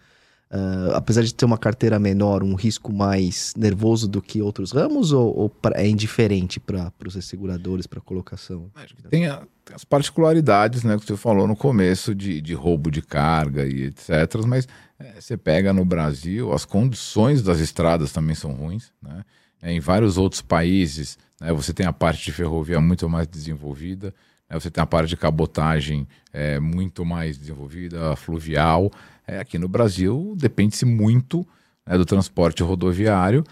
Uh, apesar de ter uma carteira menor, um risco mais nervoso do que outros ramos, ou, ou pra, é indiferente para os seguradores, para colocação? Tem, a, tem, as particularidades né, que você falou no começo de, de roubo de carga e etc. Mas é, você pega no Brasil, as condições das estradas também são ruins. Né? É, em vários outros países, né, você tem a parte de ferrovia muito mais desenvolvida, né, você tem a parte de cabotagem é, muito mais desenvolvida, fluvial. É, aqui no Brasil depende-se muito né, do transporte rodoviário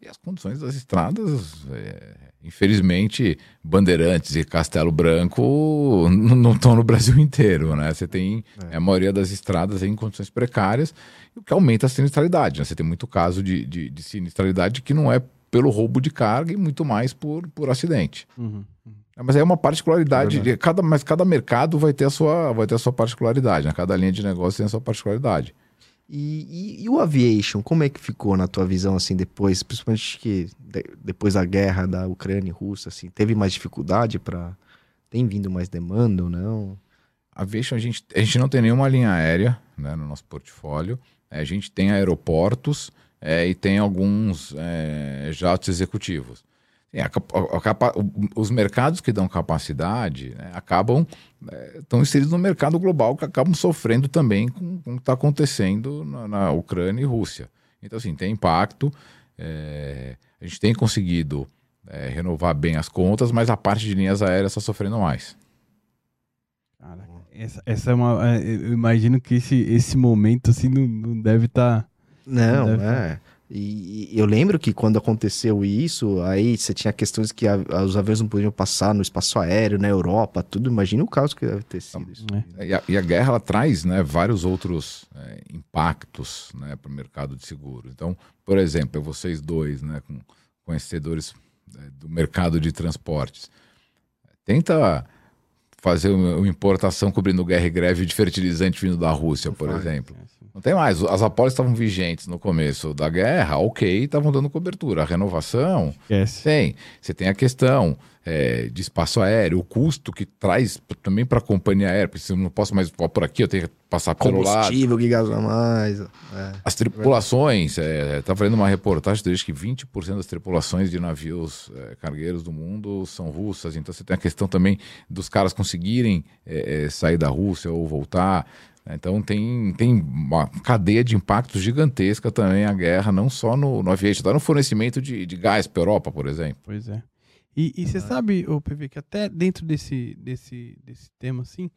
e as condições das estradas, é, infelizmente, Bandeirantes e Castelo Branco não estão no Brasil inteiro, né? Você tem é. a maioria das estradas em condições precárias, o que aumenta a sinistralidade. Né? Você tem muito caso de, de, de, sinistralidade que não é pelo roubo de carga e muito mais por, por acidente. Uhum. É, mas é uma particularidade, de cada, mas cada mercado vai ter a sua, vai ter a sua particularidade, né? cada linha de negócio tem a sua particularidade. E, e, e, o aviation, como é que ficou na tua visão, assim, depois, principalmente que de, depois da guerra da Ucrânia e Rússia, assim, teve mais dificuldade para tem vindo mais demanda ou não? Aviation, a gente, a gente não tem nenhuma linha aérea né, no nosso portfólio, é, a gente tem aeroportos é, e tem alguns é, jatos executivos. É, a, a, a, os mercados que dão capacidade né, acabam estão é, inseridos no mercado global que acabam sofrendo também com, com o que está acontecendo na, na, Ucrânia e Rússia. Então, assim, tem impacto. É, a gente tem conseguido é, renovar bem as contas, mas a parte de linhas aéreas está sofrendo mais. Essa, essa é uma. é, Eu imagino que esse, esse momento assim não, não deve tá estar. Não, Deve- é. E, e eu lembro que quando aconteceu isso, aí você tinha questões que a- os aviões não podiam passar no espaço aéreo, na Europa, tudo. Imagina o caos que deve ter sido isso. É. E a, e a guerra ela traz né, vários outros é, impactos né, para o mercado de seguros. Então, por exemplo, vocês dois, né, com conhecedores é, do mercado de transportes, tenta fazer uma importação cobrindo guerra e greve de fertilizante vindo da Rússia, por faz. exemplo. Não tem mais. As apólices estavam vigentes no começo da guerra, ok, estavam dando cobertura. A renovação, Esquece. tem. Você tem a questão é, de espaço aéreo, o custo que traz também para a companhia aérea, porque se eu não posso mais voar por aqui, eu tenho que passar pelo lado. Combustível que gasta mais. É. As tripulações, é, tá vendo uma reportagem desde que 20% das tripulações de navios é, cargueiros do mundo são russas, então você tem a questão também dos caras conseguirem é, é, sair da Rússia ou voltar. Né? Então tem, tem uma cadeia de impactos gigantesca também a guerra, não só no, no aviation, tá no fornecimento de, de gás para a Europa, por exemplo. Pois é. E, e você sabe, o PV, que até dentro desse, desse, desse tema, assim,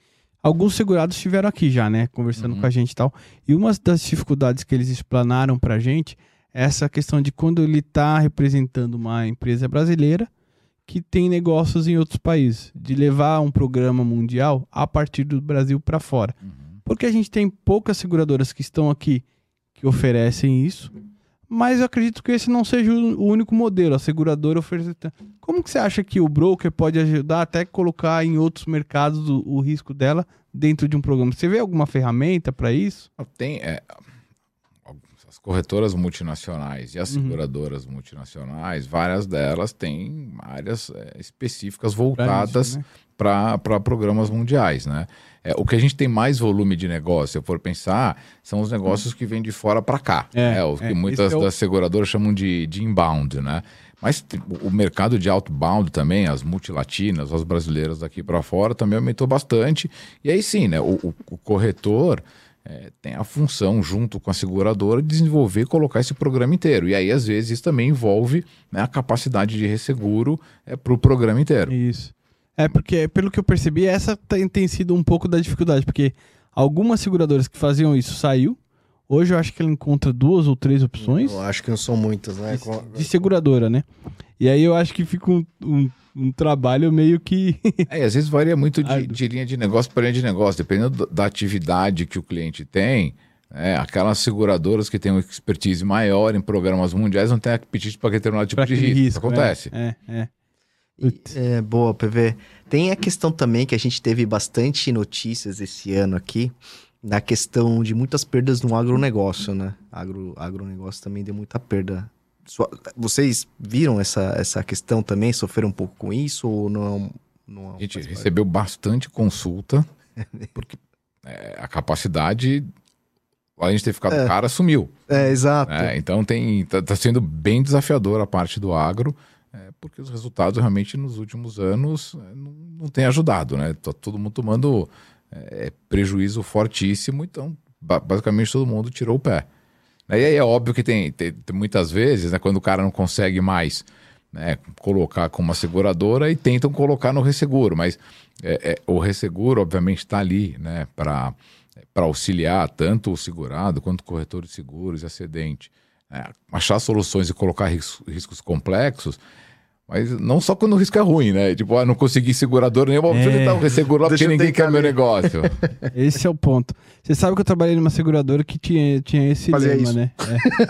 alguns segurados estiveram aqui já, né? Conversando Uhum. com a gente e tal. E uma das dificuldades que eles explanaram pra gente é essa questão de quando ele tá representando uma empresa brasileira que tem negócios em outros países, de levar um programa mundial a partir do Brasil para fora. Porque a gente tem poucas seguradoras que estão aqui que oferecem isso, mas eu acredito que esse não seja o único modelo, a seguradora oferece. Como que você acha que o broker pode ajudar até colocar em outros mercados o, o risco dela dentro de um programa? Você vê alguma ferramenta para isso? Tem é, as corretoras multinacionais e as Uhum. seguradoras multinacionais, várias delas têm áreas é, específicas voltadas isso, né? para programas mundiais, né? É, o que a gente tem mais volume de negócio, se eu for pensar, são os negócios que vêm de fora para cá. É, que é, muitas esse é o- das seguradoras chamam de, de inbound, né? Mas o mercado de outbound também, as multilatinas, as brasileiras daqui para fora, também aumentou bastante. E aí sim, né? O, o- o corretor é, tem a função, junto com a seguradora, de desenvolver e colocar esse programa inteiro. E aí, às vezes, isso também envolve né, a capacidade de resseguro é, para o programa inteiro. Isso. É porque, pelo que eu percebi, essa tem, tem sido um pouco da dificuldade, porque algumas seguradoras que faziam isso saiu. Hoje eu acho que ela encontra duas ou três opções. Eu acho que não são muitas, né? Com- de seguradora, né? E aí eu acho que fica um, um, um trabalho meio que. É, e às vezes varia muito de, de linha de negócio para linha de negócio, dependendo do- da atividade que o cliente tem. né, aquelas seguradoras que têm uma expertise maior em programas mundiais não têm apetite para determinado tipo pra de risco. risco. Acontece. É, é. é. É, boa, PV. Tem a questão também que a gente teve bastante notícias esse ano aqui, na questão de muitas perdas no agronegócio, né? Agro, agronegócio também deu muita perda. Vocês viram essa, essa questão também? Sofreram um pouco com isso ou não? não A gente recebeu bastante consulta, porque é, a capacidade, além de ter ficado É. cara, sumiu. É, exato. né? Então tem, tá, tá sendo bem desafiador a parte do agro, é, porque os resultados realmente nos últimos anos é, não, não têm ajudado, né? Tá todo mundo tomando é, prejuízo fortíssimo, então ba- basicamente todo mundo tirou o pé. E aí é óbvio que tem, tem- tem muitas vezes, né, quando o cara não consegue mais né, colocar com uma seguradora e tentam colocar no resseguro, mas é, é, o resseguro obviamente está ali né, para auxiliar tanto o segurado quanto o corretor de seguros e acidente. É, achar soluções e colocar ris- riscos complexos, mas não só quando o risco é ruim, né? Tipo, ah, não consegui nenhuma, deixa eu É. tentar um resseguro lá Deixa porque ninguém quer meu negócio. Esse é o ponto. Você sabe que eu trabalhei numa seguradora que tinha, tinha esse Fazia lema, isso. né?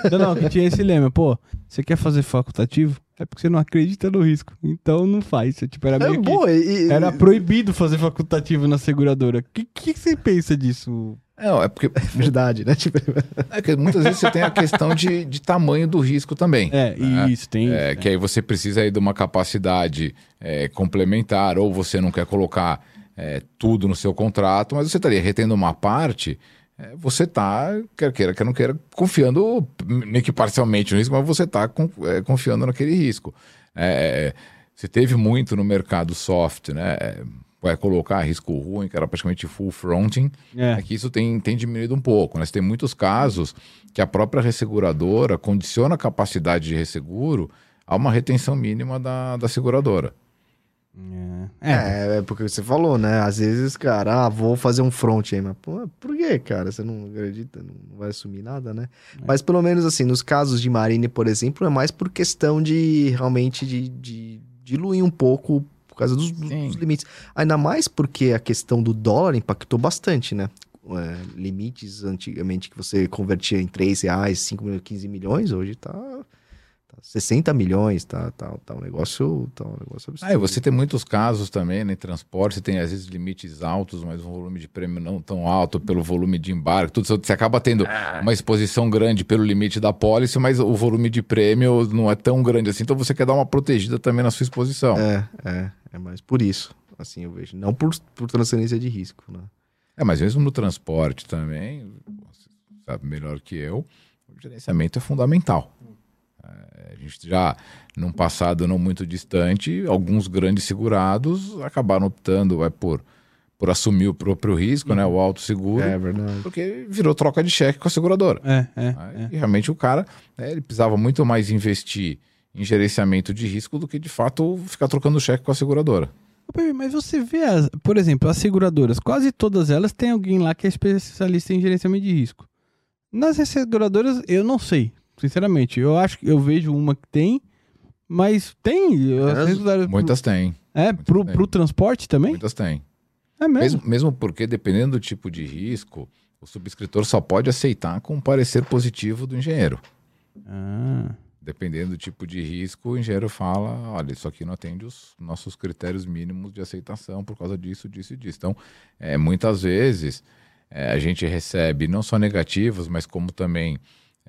É. Não, não, que tinha esse lema. Pô, você quer fazer facultativo? É porque você não acredita no risco. Então não faz. Tipo, era É meio boa. E- Era proibido fazer facultativo na seguradora. O que, que você pensa disso? Não, é porque verdade, né? Tipo, é que muitas vezes você tem a questão de, de tamanho do risco também. É, né? isso, tem É, isso. que aí você precisa aí de uma capacidade é, complementar, ou você não quer colocar é, tudo no seu contrato, mas você estaria retendo uma parte, é, você está, quer queira, quer não queira, confiando meio que parcialmente no risco, mas você está confiando naquele risco. É, você teve muito no mercado soft, né? É, Vai colocar risco ruim, que era praticamente full fronting. É. É que isso tem, tem diminuído um pouco. Né? Você tem muitos casos que a própria resseguradora condiciona a capacidade de resseguro a uma retenção mínima da, da seguradora. É. É, é porque você falou, né? Às vezes, cara, ah, vou fazer um front aí, mas pô, por que, cara? Você não acredita? Não vai assumir nada, né? É. Mas pelo menos assim, nos casos de Marine, por exemplo, é mais por questão de realmente de, de diluir um pouco causa dos, dos- limites. Ainda mais porque a questão do dólar impactou bastante, né? É, limites antigamente que você convertia em 3 reais, 5 milhões, 15 milhões, hoje tá 60 milhões, tá, tá, tá um negócio, tá um negócio absurdo. Ah, e você tem muitos casos também, né? Em transporte, você tem às vezes limites altos, mas um volume de prêmio não tão alto pelo volume de embarque. Tudo, isso, você acaba tendo uma exposição grande pelo limite da pólice, mas o volume de prêmio não é tão grande assim. Então você quer dar uma protegida também na sua exposição. É, é, é mais por isso, assim eu vejo. Não por, por transferência de risco, né? É, mas mesmo no transporte também, você sabe melhor que eu, o gerenciamento é fundamental. É, a gente já, num passado não muito distante, alguns grandes segurados acabaram optando é, por, por assumir o próprio risco, né, o alto seguro, É verdade. porque virou troca de cheque com a seguradora. É, é, Aí, é. E realmente o cara né, ele precisava muito mais investir em gerenciamento de risco do que de fato ficar trocando cheque com a seguradora. Mas você vê, as, por exemplo, as seguradoras, quase todas elas têm alguém lá que é especialista em gerenciamento de risco. Nas seguradoras, eu não sei, sinceramente. Eu acho que eu vejo uma que tem, mas tem. Muitas têm, É, pro, têm. pro transporte também? muitas têm. É mesmo. Mesmo, mesmo porque, dependendo do tipo de risco, o subscritor só pode aceitar com um parecer positivo do engenheiro. Ah, Dependendo do tipo de risco, o engenheiro fala: olha, isso aqui não atende os nossos critérios mínimos de aceitação por causa disso, disso e disso. Então, é, muitas vezes, é, a gente recebe não só negativos, mas como também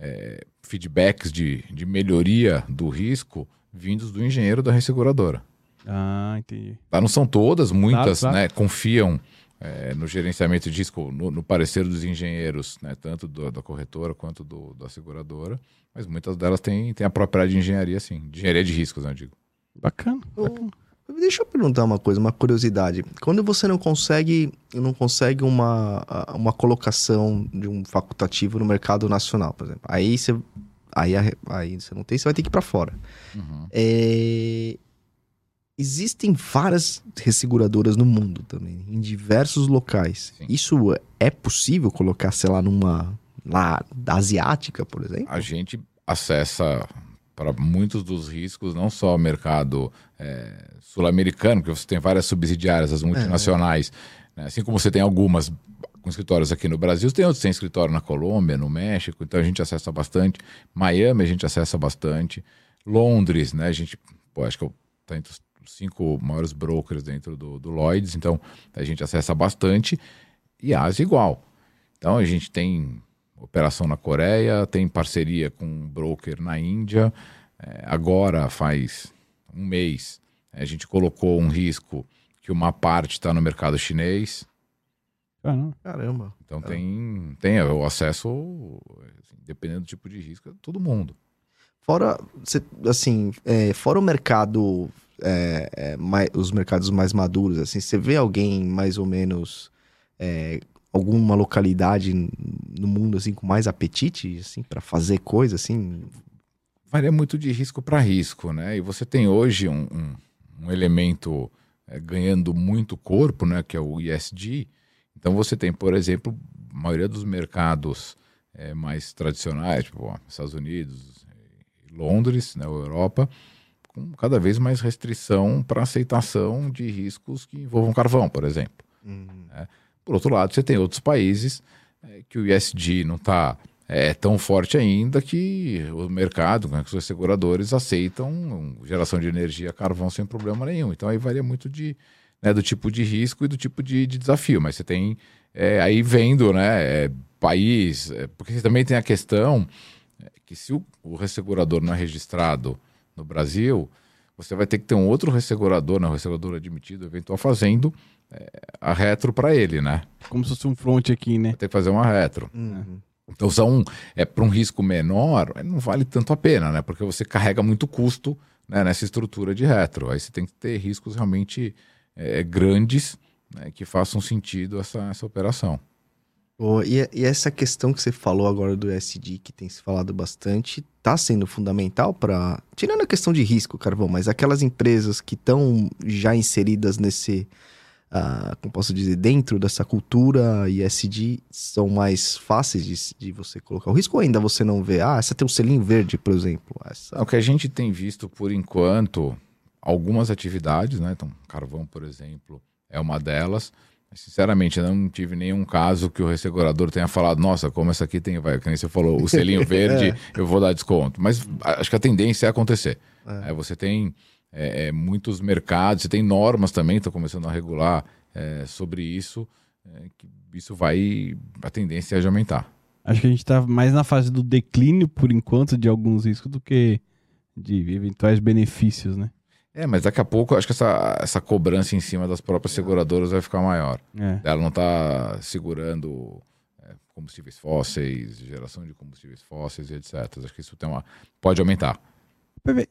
é, feedbacks de, de melhoria do risco vindos do engenheiro da resseguradora. ah, entendi. Tá? Não são todas, muitas Claro, claro. né, confiam é, no gerenciamento de risco, no, no parecer dos engenheiros, né, tanto do- da corretora quanto do- da seguradora, mas muitas delas têm, têm a própria área de engenharia, sim, de engenharia de riscos, né, eu digo. Bacana. Bacana. Deixa eu perguntar uma coisa, uma curiosidade. Quando você não consegue, não consegue uma, uma colocação de um facultativo no mercado nacional, por exemplo, aí você, aí, aí você não tem, você vai ter que ir para fora. Uhum. É, Existem várias resseguradoras no mundo também, em diversos locais. Sim. Isso é possível colocar, sei lá, numa lá da asiática, por exemplo? A gente acessa para muitos dos riscos, não só o mercado é, sul-americano, que você tem várias subsidiárias, as multinacionais, né, assim como você tem algumas com escritórios aqui no Brasil, tem outros que têm escritório na Colômbia, no México, então a gente acessa bastante. Miami a gente acessa bastante. Londres, né? A gente, pô, acho que está entre os cinco maiores brokers dentro do, do Lloyds, então a gente acessa bastante. E Ásia igual. Então a gente tem operação na Coreia, tem parceria com um broker na Índia. É, agora faz um mês a gente colocou um risco que uma parte está no mercado chinês. Caramba. Caramba. Então tem, tem o acesso, assim, dependendo do tipo de risco, é todo mundo. Fora, assim, é, fora o mercado, é, é, mai- os mercados mais maduros, assim, você vê alguém mais ou menos, é, alguma localidade no mundo, assim, com mais apetite, assim, para fazer coisa, assim? Varia muito de risco para risco, né? E você tem hoje um, um- um elemento é, ganhando muito corpo, né? Que é o ESG. Então você tem, por exemplo, a maioria dos mercados é, mais tradicionais, tipo ó, Estados Unidos, Londres, né, Europa, com cada vez mais restrição para aceitação de riscos que envolvam carvão, por exemplo. Por outro lado, você tem outros países eh, que o ISD não está tão forte ainda que o mercado, né, que os seguradores aceitam geração de energia a carvão sem problema nenhum. Então aí varia muito de, né, do tipo de risco e do tipo de, de desafio. Mas você tem eh, aí vendo né, eh, país, eh, porque você também tem a questão eh, que se o, o ressegurador não é registrado no Brasil, você vai ter que ter um outro ressegurador, né, um ressegurador admitido, eventual, fazendo a retro para ele, né? Como se fosse um front aqui, né? Ter que fazer uma retro. Uhum. Então, são, é, para um risco menor, não vale tanto a pena, né? Porque você carrega muito custo né, nessa estrutura de retro. Aí você tem que ter riscos realmente eh, grandes né, que façam sentido essa, essa operação. Oh, e, e, essa questão que você falou agora do SD, que tem se falado bastante, está sendo fundamental para. Tirando a questão de risco, Carvão, mas aquelas empresas que estão já inseridas nesse. Uh, como posso dizer, dentro dessa cultura ISD, são mais fáceis de, de, você colocar o risco ou ainda você não vê? Ah, essa tem um selinho verde, por exemplo. Essa... O que a gente tem visto por enquanto, algumas atividades, né? Então, carvão, por exemplo, é uma delas Sinceramente, eu não tive nenhum caso que o ressegurador tenha falado, nossa, como essa aqui tem, vai, que nem você falou, o selinho verde, é. eu vou dar desconto. Mas acho que a tendência é acontecer. É. É, você tem é, é, muitos mercados, você tem normas também, estão começando a regular é, sobre isso, que isso vai, a tendência é de aumentar. Acho que a gente está mais na fase do declínio, por enquanto, de alguns riscos do que de eventuais benefícios, né? É, mas daqui a pouco acho que essa, essa cobrança em cima das próprias seguradoras vai ficar maior. É. Ela não está segurando é, combustíveis fósseis, geração de combustíveis fósseis e etc. Acho que isso tem uma, pode aumentar.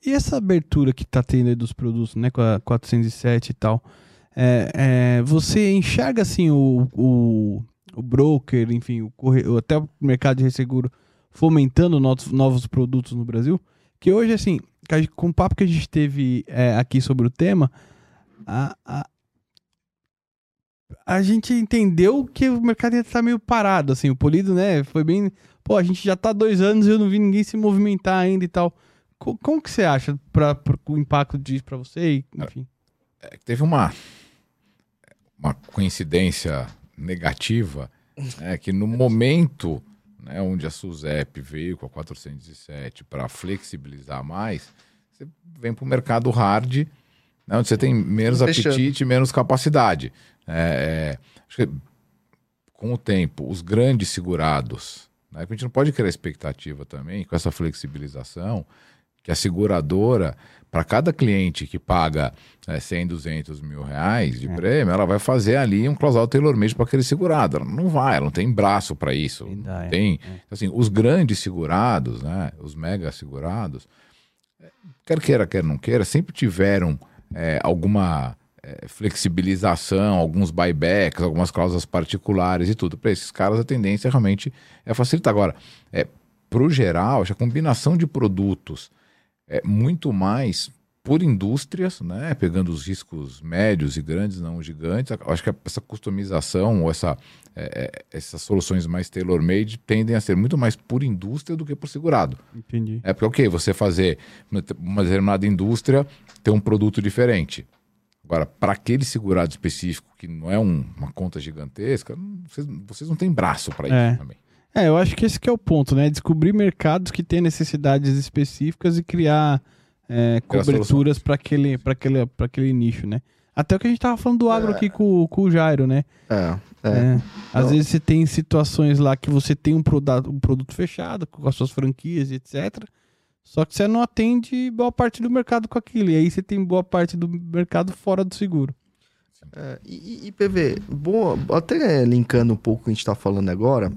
E essa abertura que está tendo aí dos produtos, né, com a 407 e tal, é, é, você enxerga assim o, o, o broker, enfim, o até o mercado de resseguro fomentando novos, novos produtos no Brasil? Que hoje, assim, com o papo que a gente teve é, aqui sobre o tema, a, a, a gente entendeu que o mercado ainda tá meio parado, assim, o polido, né, foi bem... Pô, a gente já tá dois anos e eu não vi ninguém se movimentar ainda e tal. Co como que você acha para o impacto disso para você? Enfim. É, teve uma, uma coincidência negativa, é que no momento né, onde a SUSEP veio com a 407 para flexibilizar mais, você vem para o mercado hard, né, onde você tem menos Fechando. apetite, menos capacidade. É, é, com o tempo, os grandes segurados, né, a gente não pode criar expectativa também com essa flexibilização, que a seguradora para cada cliente que paga é, 100, 200 mil reais de é. prêmio, ela vai fazer ali um close tailor-made para aquele segurado. Ela não vai, ela não tem braço para isso. Ainda é. tem, é. assim, os grandes segurados, né, os mega segurados, quer queira, quer não queira, sempre tiveram é, alguma é, flexibilização, alguns buybacks, algumas cláusulas particulares e tudo. Para esses caras, a tendência realmente é facilitar. Agora, é, para o geral, a combinação de produtos é, muito mais por indústrias, né, pegando os riscos médios e grandes, não gigantes. Acho que essa customização ou essa, é, é, essas soluções mais tailor-made tendem a ser muito mais por indústria do que por segurado. Entendi. É porque, ok, você fazer uma determinada indústria ter um produto diferente. Agora, para aquele segurado específico, que não é um, uma conta gigantesca, vocês, vocês não têm braço para isso é. também. É, eu acho que esse que é o ponto, né? Descobrir mercados que têm necessidades específicas e criar é, coberturas para aquele, aquele, aquele nicho, né? Até o que a gente tava falando do agro é. aqui com, com o Jairo, né? É. é. é. Às então... vezes você tem situações lá que você tem um produto, um produto fechado, com as suas franquias e etc. Só que você não atende boa parte do mercado com aquilo. E aí você tem boa parte do mercado fora do seguro. É, e, e, PV, bom, até linkando um pouco o que a gente está falando agora, é,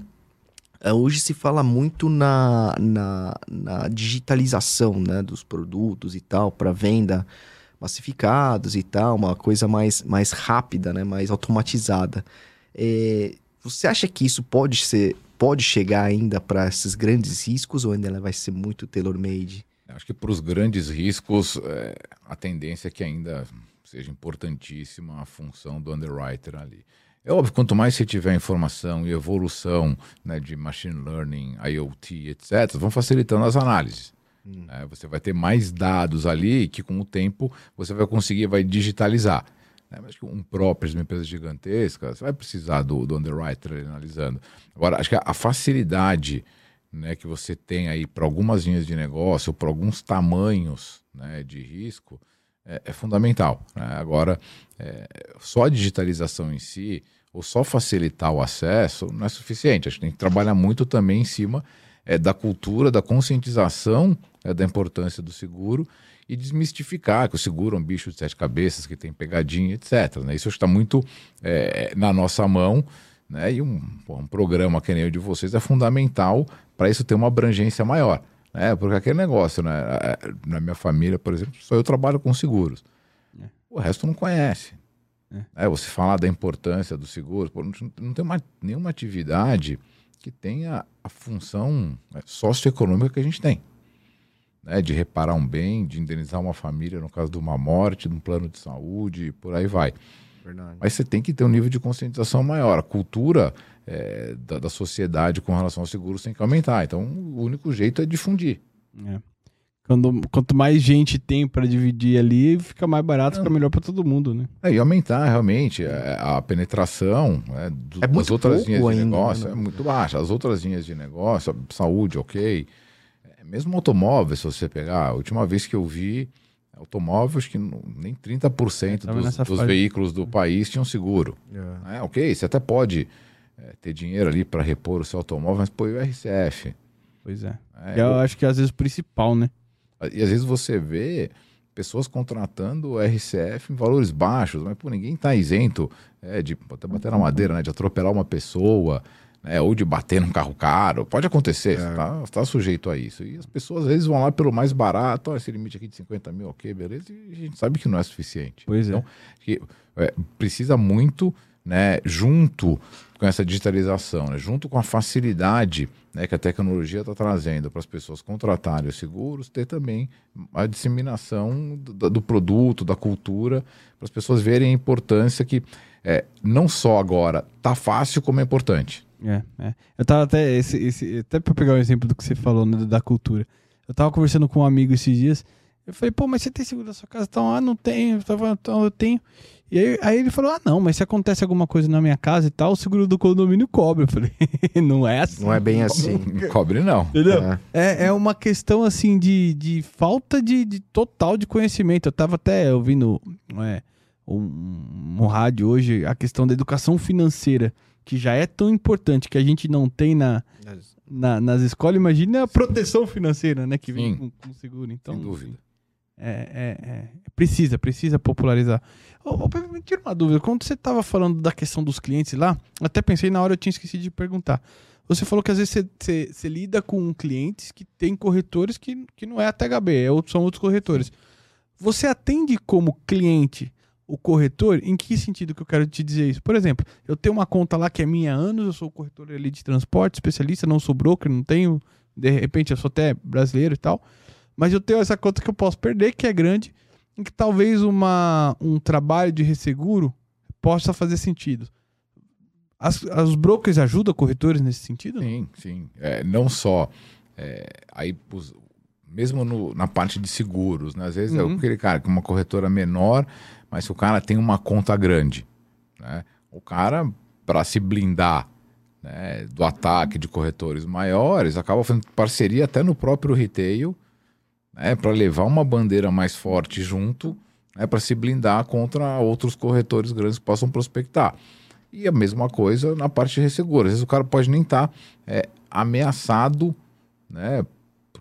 hoje se fala muito na, na, na digitalização né, dos produtos e tal, para venda massificados e tal, uma coisa mais, mais rápida, né, mais automatizada. É, você acha que isso pode ser pode chegar ainda para esses grandes riscos ou ainda vai ser muito tailor-made? Acho que para os grandes riscos, é, a tendência é que ainda seja importantíssima a função do underwriter ali. É óbvio, quanto mais você tiver informação e evolução né, de machine learning, IoT, etc., vão facilitando as análises. Hum. É, você vai ter mais dados ali que com o tempo você vai conseguir, vai digitalizar. É, mas um próprio de uma empresa gigantesca, você vai precisar do, do underwriter analisando. Agora, acho que a, a facilidade né, que você tem aí para algumas linhas de negócio, para alguns tamanhos né, de risco, é, é fundamental. Né? Agora, é, só a digitalização em si, ou só facilitar o acesso, não é suficiente. A gente tem que trabalhar muito também em cima é, da cultura, da conscientização é, da importância do seguro e desmistificar que o seguro é um bicho de sete cabeças, que tem pegadinha, etc. Né? Isso está muito é, na nossa mão. Né? E um, um programa que nem o de vocês é fundamental para isso ter uma abrangência maior. É, porque aquele negócio, né? Na minha família, por exemplo, só eu trabalho com seguros. É. O resto não conhece. É. você falar da importância do seguro, pô, não, não, tem uma, nenhuma atividade que tenha a função né, socioeconômica que a gente tem. Né, de reparar um bem, de indenizar uma família no caso de uma morte, de um plano de saúde, por aí vai. Verdade. Mas você tem que ter um nível de conscientização maior. A cultura é, da, da, sociedade com relação aos seguros tem que aumentar. Então, o único jeito é difundir. É. Quando, quanto mais gente tem para dividir ali, fica mais barato, fica melhor para todo mundo, né? É, e aumentar realmente é, a penetração é, do, é das outras linhas de negócio né? é muito baixa. As outras linhas de negócio, saúde, ok. É, mesmo automóvel, se você pegar, a última vez que eu vi automóveis que nem 30% é, dos, dos veículos do país tinham seguro. É. é ok, você até pode é, ter dinheiro ali para repor o seu automóvel, mas põe o RCF. Pois é. é eu, eu acho que é, às vezes o principal, né? E às vezes você vê pessoas contratando o RCF em valores baixos, mas pô, ninguém está isento é, de até bater na madeira, né, de atropelar uma pessoa, né, ou de bater num carro caro. Pode acontecer, é. você está tá sujeito a isso. E as pessoas às vezes vão lá pelo mais barato, olha, esse limite aqui de 50 mil, ok, beleza, e a gente sabe que não é suficiente. Pois então, é. Que, é, precisa muito, né, junto com essa digitalização, né, junto com a facilidade né, que a tecnologia está trazendo para as pessoas contratarem os seguros, ter também a disseminação do, do produto, da cultura, para as pessoas verem a importância que é, não só agora está fácil, como é importante. É, é. Eu tava até, esse, esse, até para pegar o um exemplo do que você falou, né, da cultura. Eu tava conversando com um amigo esses dias, eu falei, pô, mas você tem seguro da sua casa? Então, ah, não tenho. Eu tava, então, eu tenho. E aí, aí, ele falou: Ah, não, mas se acontece alguma coisa na minha casa e tal, o seguro do condomínio cobre. Eu falei: Não é assim. Não é bem assim. cobre, não. Entendeu? É, é, é uma questão assim de, de falta de, de, total de conhecimento. Eu tava até ouvindo é, um, um rádio hoje a questão da educação financeira, que já é tão importante que a gente não tem na, na nas escolas. Imagina a proteção financeira, né? Que vem com, com seguro. Então, Sem dúvida. É, é, é, precisa, precisa popularizar. Oh, oh, me tira uma dúvida. Quando você estava falando da questão dos clientes lá, até pensei na hora eu tinha esquecido de perguntar. Você falou que às vezes você, você, você lida com clientes que têm corretores que, que não é a THB, é outro, são outros corretores. Você atende como cliente o corretor? Em que sentido que eu quero te dizer isso? Por exemplo, eu tenho uma conta lá que é minha há anos, eu sou corretor ali de transporte, especialista, não sou broker, não tenho, de repente eu sou até brasileiro e tal. Mas eu tenho essa conta que eu posso perder, que é grande, em que talvez uma, um trabalho de resseguro possa fazer sentido. As, os brokers ajudam corretores nesse sentido? Sim, sim. É, não só. É, aí, mesmo no, na parte de seguros, né? às vezes é uhum. é aquele cara com uma corretora menor, mas o cara tem uma conta grande. Né? O cara, para se blindar né, do ataque de corretores maiores, acaba fazendo parceria até no próprio retail né, para levar uma bandeira mais forte junto, né, para se blindar contra outros corretores grandes que possam prospectar. E a mesma coisa na parte de resseguro. Às vezes o cara pode nem estar tá, é, ameaçado né,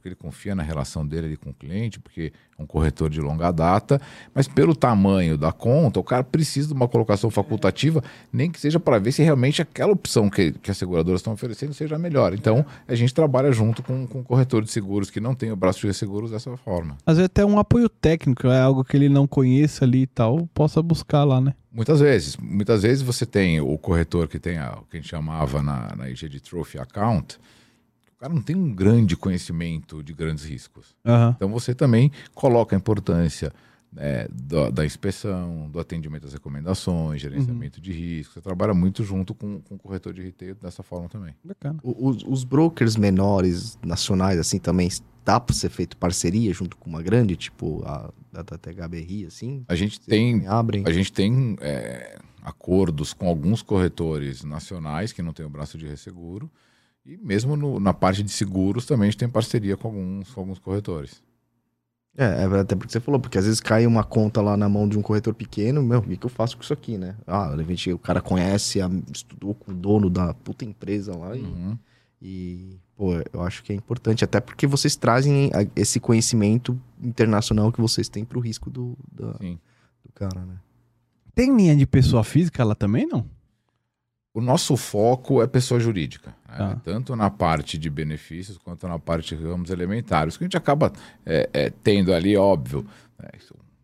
porque ele confia na relação dele com o cliente, porque é um corretor de longa data, mas pelo tamanho da conta, o cara precisa de uma colocação facultativa, nem que seja para ver se realmente aquela opção que, que as seguradoras estão oferecendo seja melhor. Então, a gente trabalha junto com, com o corretor de seguros que não tem o braço de seguros dessa forma. Às vezes até um apoio técnico, é algo que ele não conheça ali e tal, possa buscar lá, né? Muitas vezes. Muitas vezes você tem o corretor que tem a, o que a gente chamava na, na IG de Trophy Account, cara não tem um grande conhecimento de grandes riscos. Uhum. Então você também coloca a importância né, da, da, inspeção, do atendimento às recomendações, gerenciamento uhum. de risco. Você trabalha muito junto com, com o corretor de retail dessa forma também. Bacana. Os, os brokers menores, nacionais, assim, também dá para ser feito parceria junto com uma grande, tipo a, a da THBRI, assim? A gente tem, abrem. A gente tem é, acordos com alguns corretores nacionais que não têm o braço de resseguro. E mesmo no, na parte de seguros também a gente tem parceria com alguns, com alguns corretores. É, é até porque você falou, porque às vezes cai uma conta lá na mão de um corretor pequeno, meu, o que, que eu faço com isso aqui, né? Ah, de repente o cara conhece, estudou com o dono da puta empresa lá e, uhum. e, pô, eu acho que é importante, até porque vocês trazem esse conhecimento internacional que vocês têm pro risco do, da, do cara, né? Tem linha de pessoa física lá também, não? O nosso foco é pessoa jurídica, né? ah. tanto na parte de benefícios quanto na parte de ramos elementares. que a gente acaba é, é, tendo ali, óbvio, né?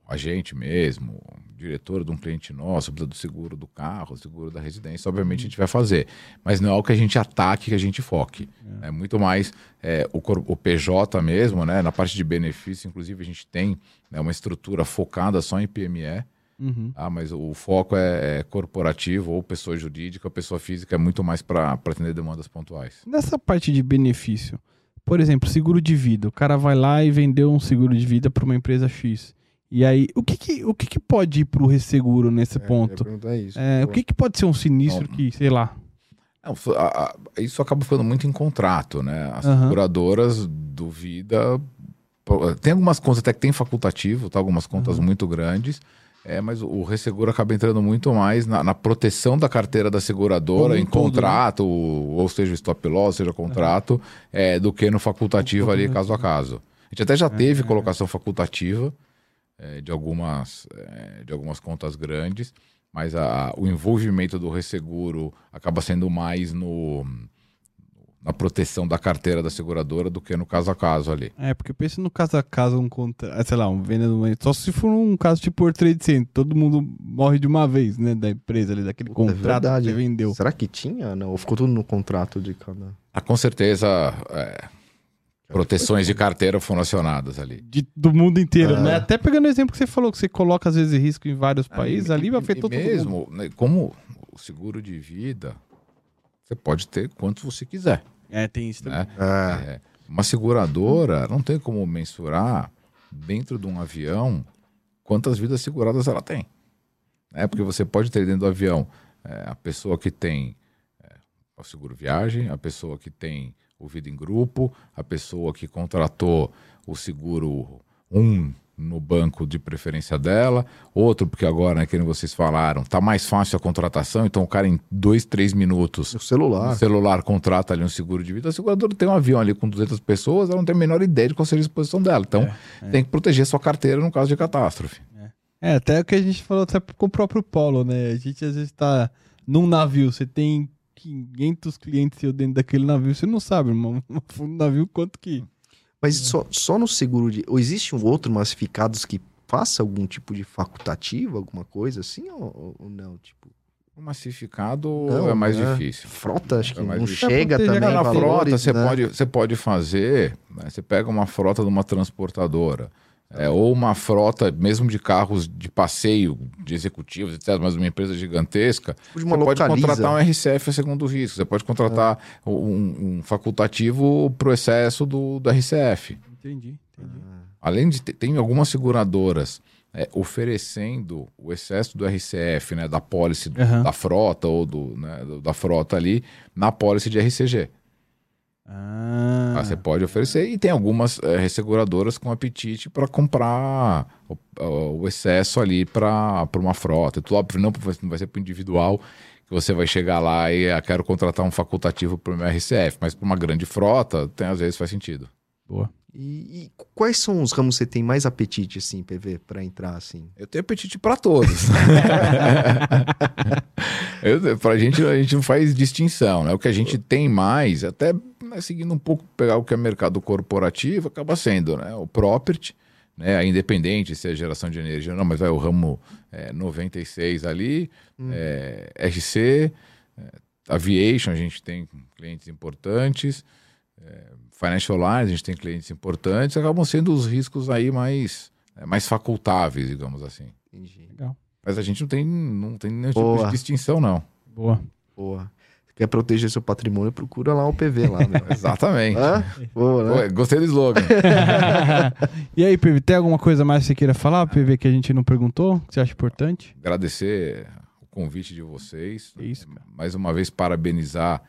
a gente mesmo, diretor de um cliente nosso, precisa do seguro do carro, seguro da residência, obviamente a gente vai fazer. Mas não é o que a gente ataque, que a gente foque. É, muito mais é, o, o, PJ mesmo, né? Na parte de benefício, inclusive, a gente tem né, uma estrutura focada só em PME. Uhum. Ah, mas o foco é, é, corporativo ou pessoa jurídica, pessoa física é muito mais para atender demandas pontuais. Nessa parte de benefício, por exemplo, seguro de vida. O cara vai lá e vendeu um seguro de vida para uma empresa X. E aí, o que, que o que, que pode ir para o resseguro nesse é, ponto? Isso, é, o que, que pode ser um sinistro Não. que, sei lá. Não, a, a, isso acaba ficando muito em contrato, né? As uhum. seguradoras do Vida. Tem algumas contas até que tem facultativo, tá? algumas contas uhum. muito grandes. É, mas o resseguro acaba entrando muito mais na, na proteção da carteira da seguradora, Como em todo, né? contrato, né? ou seja, stop loss, seja contrato, uhum. é, do que no facultativo ali, caso a caso. A gente até já é, teve é. colocação facultativa, é, de, algumas, é, de algumas contas grandes, mas a, o envolvimento do resseguro acaba sendo mais no na proteção da carteira da seguradora do que no caso a caso ali. É, porque pensa no caso a caso, um contra, é, sei lá, um vendedor, só se for um caso tipo por trade center, todo mundo morre de uma vez, né, da empresa ali, daquele Puta, é contrato é que vendeu. Será que tinha? Não, ou ficou tudo no contrato de cada... Ah, com certeza, é, proteções de carteira foram acionadas ali. De, do mundo inteiro, é. né? Até pegando o exemplo que você falou, que você coloca às vezes risco em vários é, países, ali vai afetar todo mesmo, mundo. Né, como o seguro de vida, você pode ter quanto você quiser. É, tem isso também. Né? É. Uma seguradora não tem como mensurar dentro de um avião quantas vidas seguradas ela tem. É porque você pode ter dentro do avião é, a pessoa que tem é, o seguro viagem, a pessoa que tem o vida em grupo, a pessoa que contratou o seguro 1 um no banco de preferência dela, outro porque agora, né, que vocês falaram, tá mais fácil a contratação, então o cara em dois, três minutos, o celular, o celular contrata ali um seguro de vida, a seguradora tem um avião ali com 200 pessoas, ela não tem a menor ideia de qual seria a exposição dela, então é, é. tem que proteger sua carteira no caso de catástrofe. É. é, até o que a gente falou até com o próprio Polo, né, a gente às vezes tá num navio, você tem 500 clientes dentro daquele navio, você não sabe, irmão, no navio quanto que... Mas só, só no seguro de. Ou existe um outro massificados que faça algum tipo de facultativo, alguma coisa assim, ou, ou não? Tipo. O massificado não, é mais é. difícil. Frota, acho que é não chega é também. Na frota, você, né? pode, você pode fazer. Né? Você pega uma frota de uma transportadora. É, ou uma frota, mesmo de carros de passeio, de executivos, etc., mas uma empresa gigantesca, tipo você pode contratar um RCF a segundo risco, você pode contratar é. um, um, facultativo para o excesso do, do RCF. Entendi, entendi. Além de ter, tem algumas seguradoras é, oferecendo o excesso do RCF, né, da pólice uhum. da frota ou do, né, da frota ali, na pólice de RCG. Ah. ah. Você pode oferecer. E tem algumas é, resseguradoras com apetite para comprar o, o, excesso ali para uma frota. Tudo óbvio, não, não vai ser para individual que você vai chegar lá e ah, quero contratar um facultativo para o meu RCF, mas para uma grande frota, tem, às vezes faz sentido. Boa. E, e, quais são os ramos que você tem mais apetite, assim, PV, para entrar, assim? Eu tenho apetite para todos. Para a gente, a gente não faz distinção, né? O que a gente tem mais, até né, seguindo um pouco, pegar o que é mercado corporativo, acaba sendo, né? O property, né? A independente, se é geração de energia ou não, mas vai o ramo é, 96 ali, hum. é, RC, é, aviation, a gente tem clientes importantes, é, financial lines, a gente tem clientes importantes, acabam sendo os riscos aí mais, é, mais facultáveis, digamos assim. Entendi. Legal. Mas a gente não tem, não tem nenhum Boa. tipo de distinção, não. Boa. Boa. Quer proteger seu patrimônio, procura lá o PV lá, meu. Exatamente. Boa, né? gostei do slogan. e aí, PV, tem alguma coisa mais que você queira falar, PV, que a gente não perguntou, que você acha importante? Agradecer convite de vocês. Isso, cara. Mais uma vez, parabenizar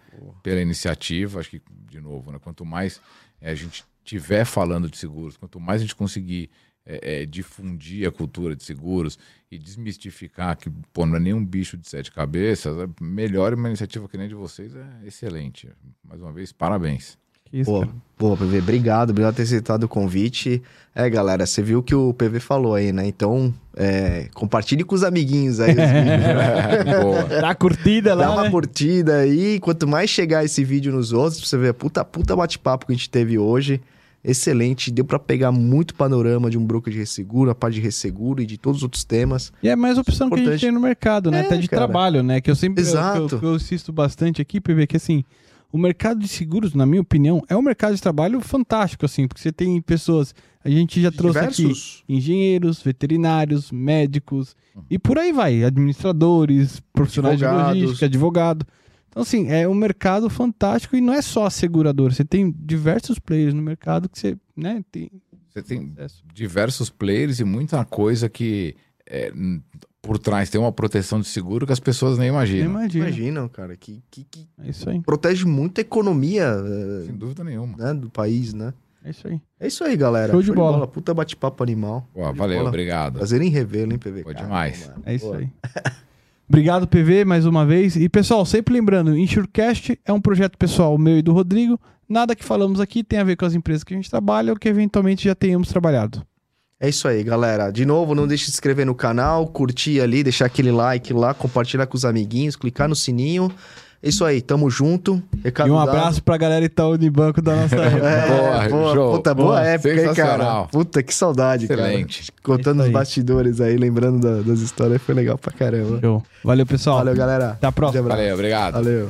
pela iniciativa. Acho que, de novo, né, quanto mais é, a gente tiver falando de seguros, quanto mais a gente conseguir é, é, difundir a cultura de seguros e desmistificar que pô, não é nenhum bicho de sete cabeças, é melhor uma iniciativa que nem de vocês é excelente. Mais uma vez, parabéns. Isso, pô, pô, PV, obrigado, obrigado por ter aceitado o convite. É, galera, você viu o que o PV falou aí, né? Então, é, compartilhe com os amiguinhos aí. Os vídeos, né? Dá curtida lá. Dá uma né? curtida aí. Quanto mais chegar esse vídeo nos outros, pra você ver, puta, puta bate-papo que a gente teve hoje. excelente. Deu pra pegar muito panorama de um broker de resseguro, a parte de resseguro e de todos os outros temas. E é mais opção que a gente tem no mercado, né? É, Até de cara. trabalho, né? Que eu sempre eu- Exato. Eu, eu, assisto bastante aqui, PV, que assim, o mercado de seguros, na minha opinião, é um mercado de trabalho fantástico, assim, porque você tem pessoas. A gente já trouxe aqui Diversos. engenheiros, veterinários, médicos e por aí vai, administradores, profissionais Advogados. de logística, advogado. Então, assim, é um mercado fantástico e não é só a seguradora. Você tem diversos players no mercado que você, né, tem Você tem diversos players e muita coisa que é, por trás tem uma proteção de seguro que as pessoas nem imaginam. Imagina. Imaginam, cara, que, que, que É isso aí. protege muito a economia eh, Sem dúvida nenhuma. né, do país, né? É isso aí. É isso aí, galera. Show de bola. Puta bate-papo animal. Pô, Show de valeu, bola. obrigado. Prazer em revê-lo, hein, PV? Pô, Caramba, demais. mano. É isso Pô. aí. Obrigado, PV, mais uma vez. E, pessoal, sempre lembrando, Insurecast é um projeto pessoal meu e do Rodrigo. Nada que falamos aqui tem a ver com as empresas que a gente trabalha ou que eventualmente já tenhamos trabalhado. É isso aí, galera. De novo, não deixe de se inscrever no canal, curtir ali, deixar aquele like lá, compartilhar com os amiguinhos, clicar no sininho. É isso aí, tamo junto. Recado e um dado. abraço pra galera Itaú Unibanco da nossa época. É, Boa, boa, show. puta, boa, Boa. época, hein, cara. Puta, que saudade, Excelente. cara. Contando É os bastidores aí, lembrando da- das histórias, foi legal pra caramba. Show. Valeu, pessoal. Valeu, galera. Até a próxima. Valeu, obrigado. Valeu.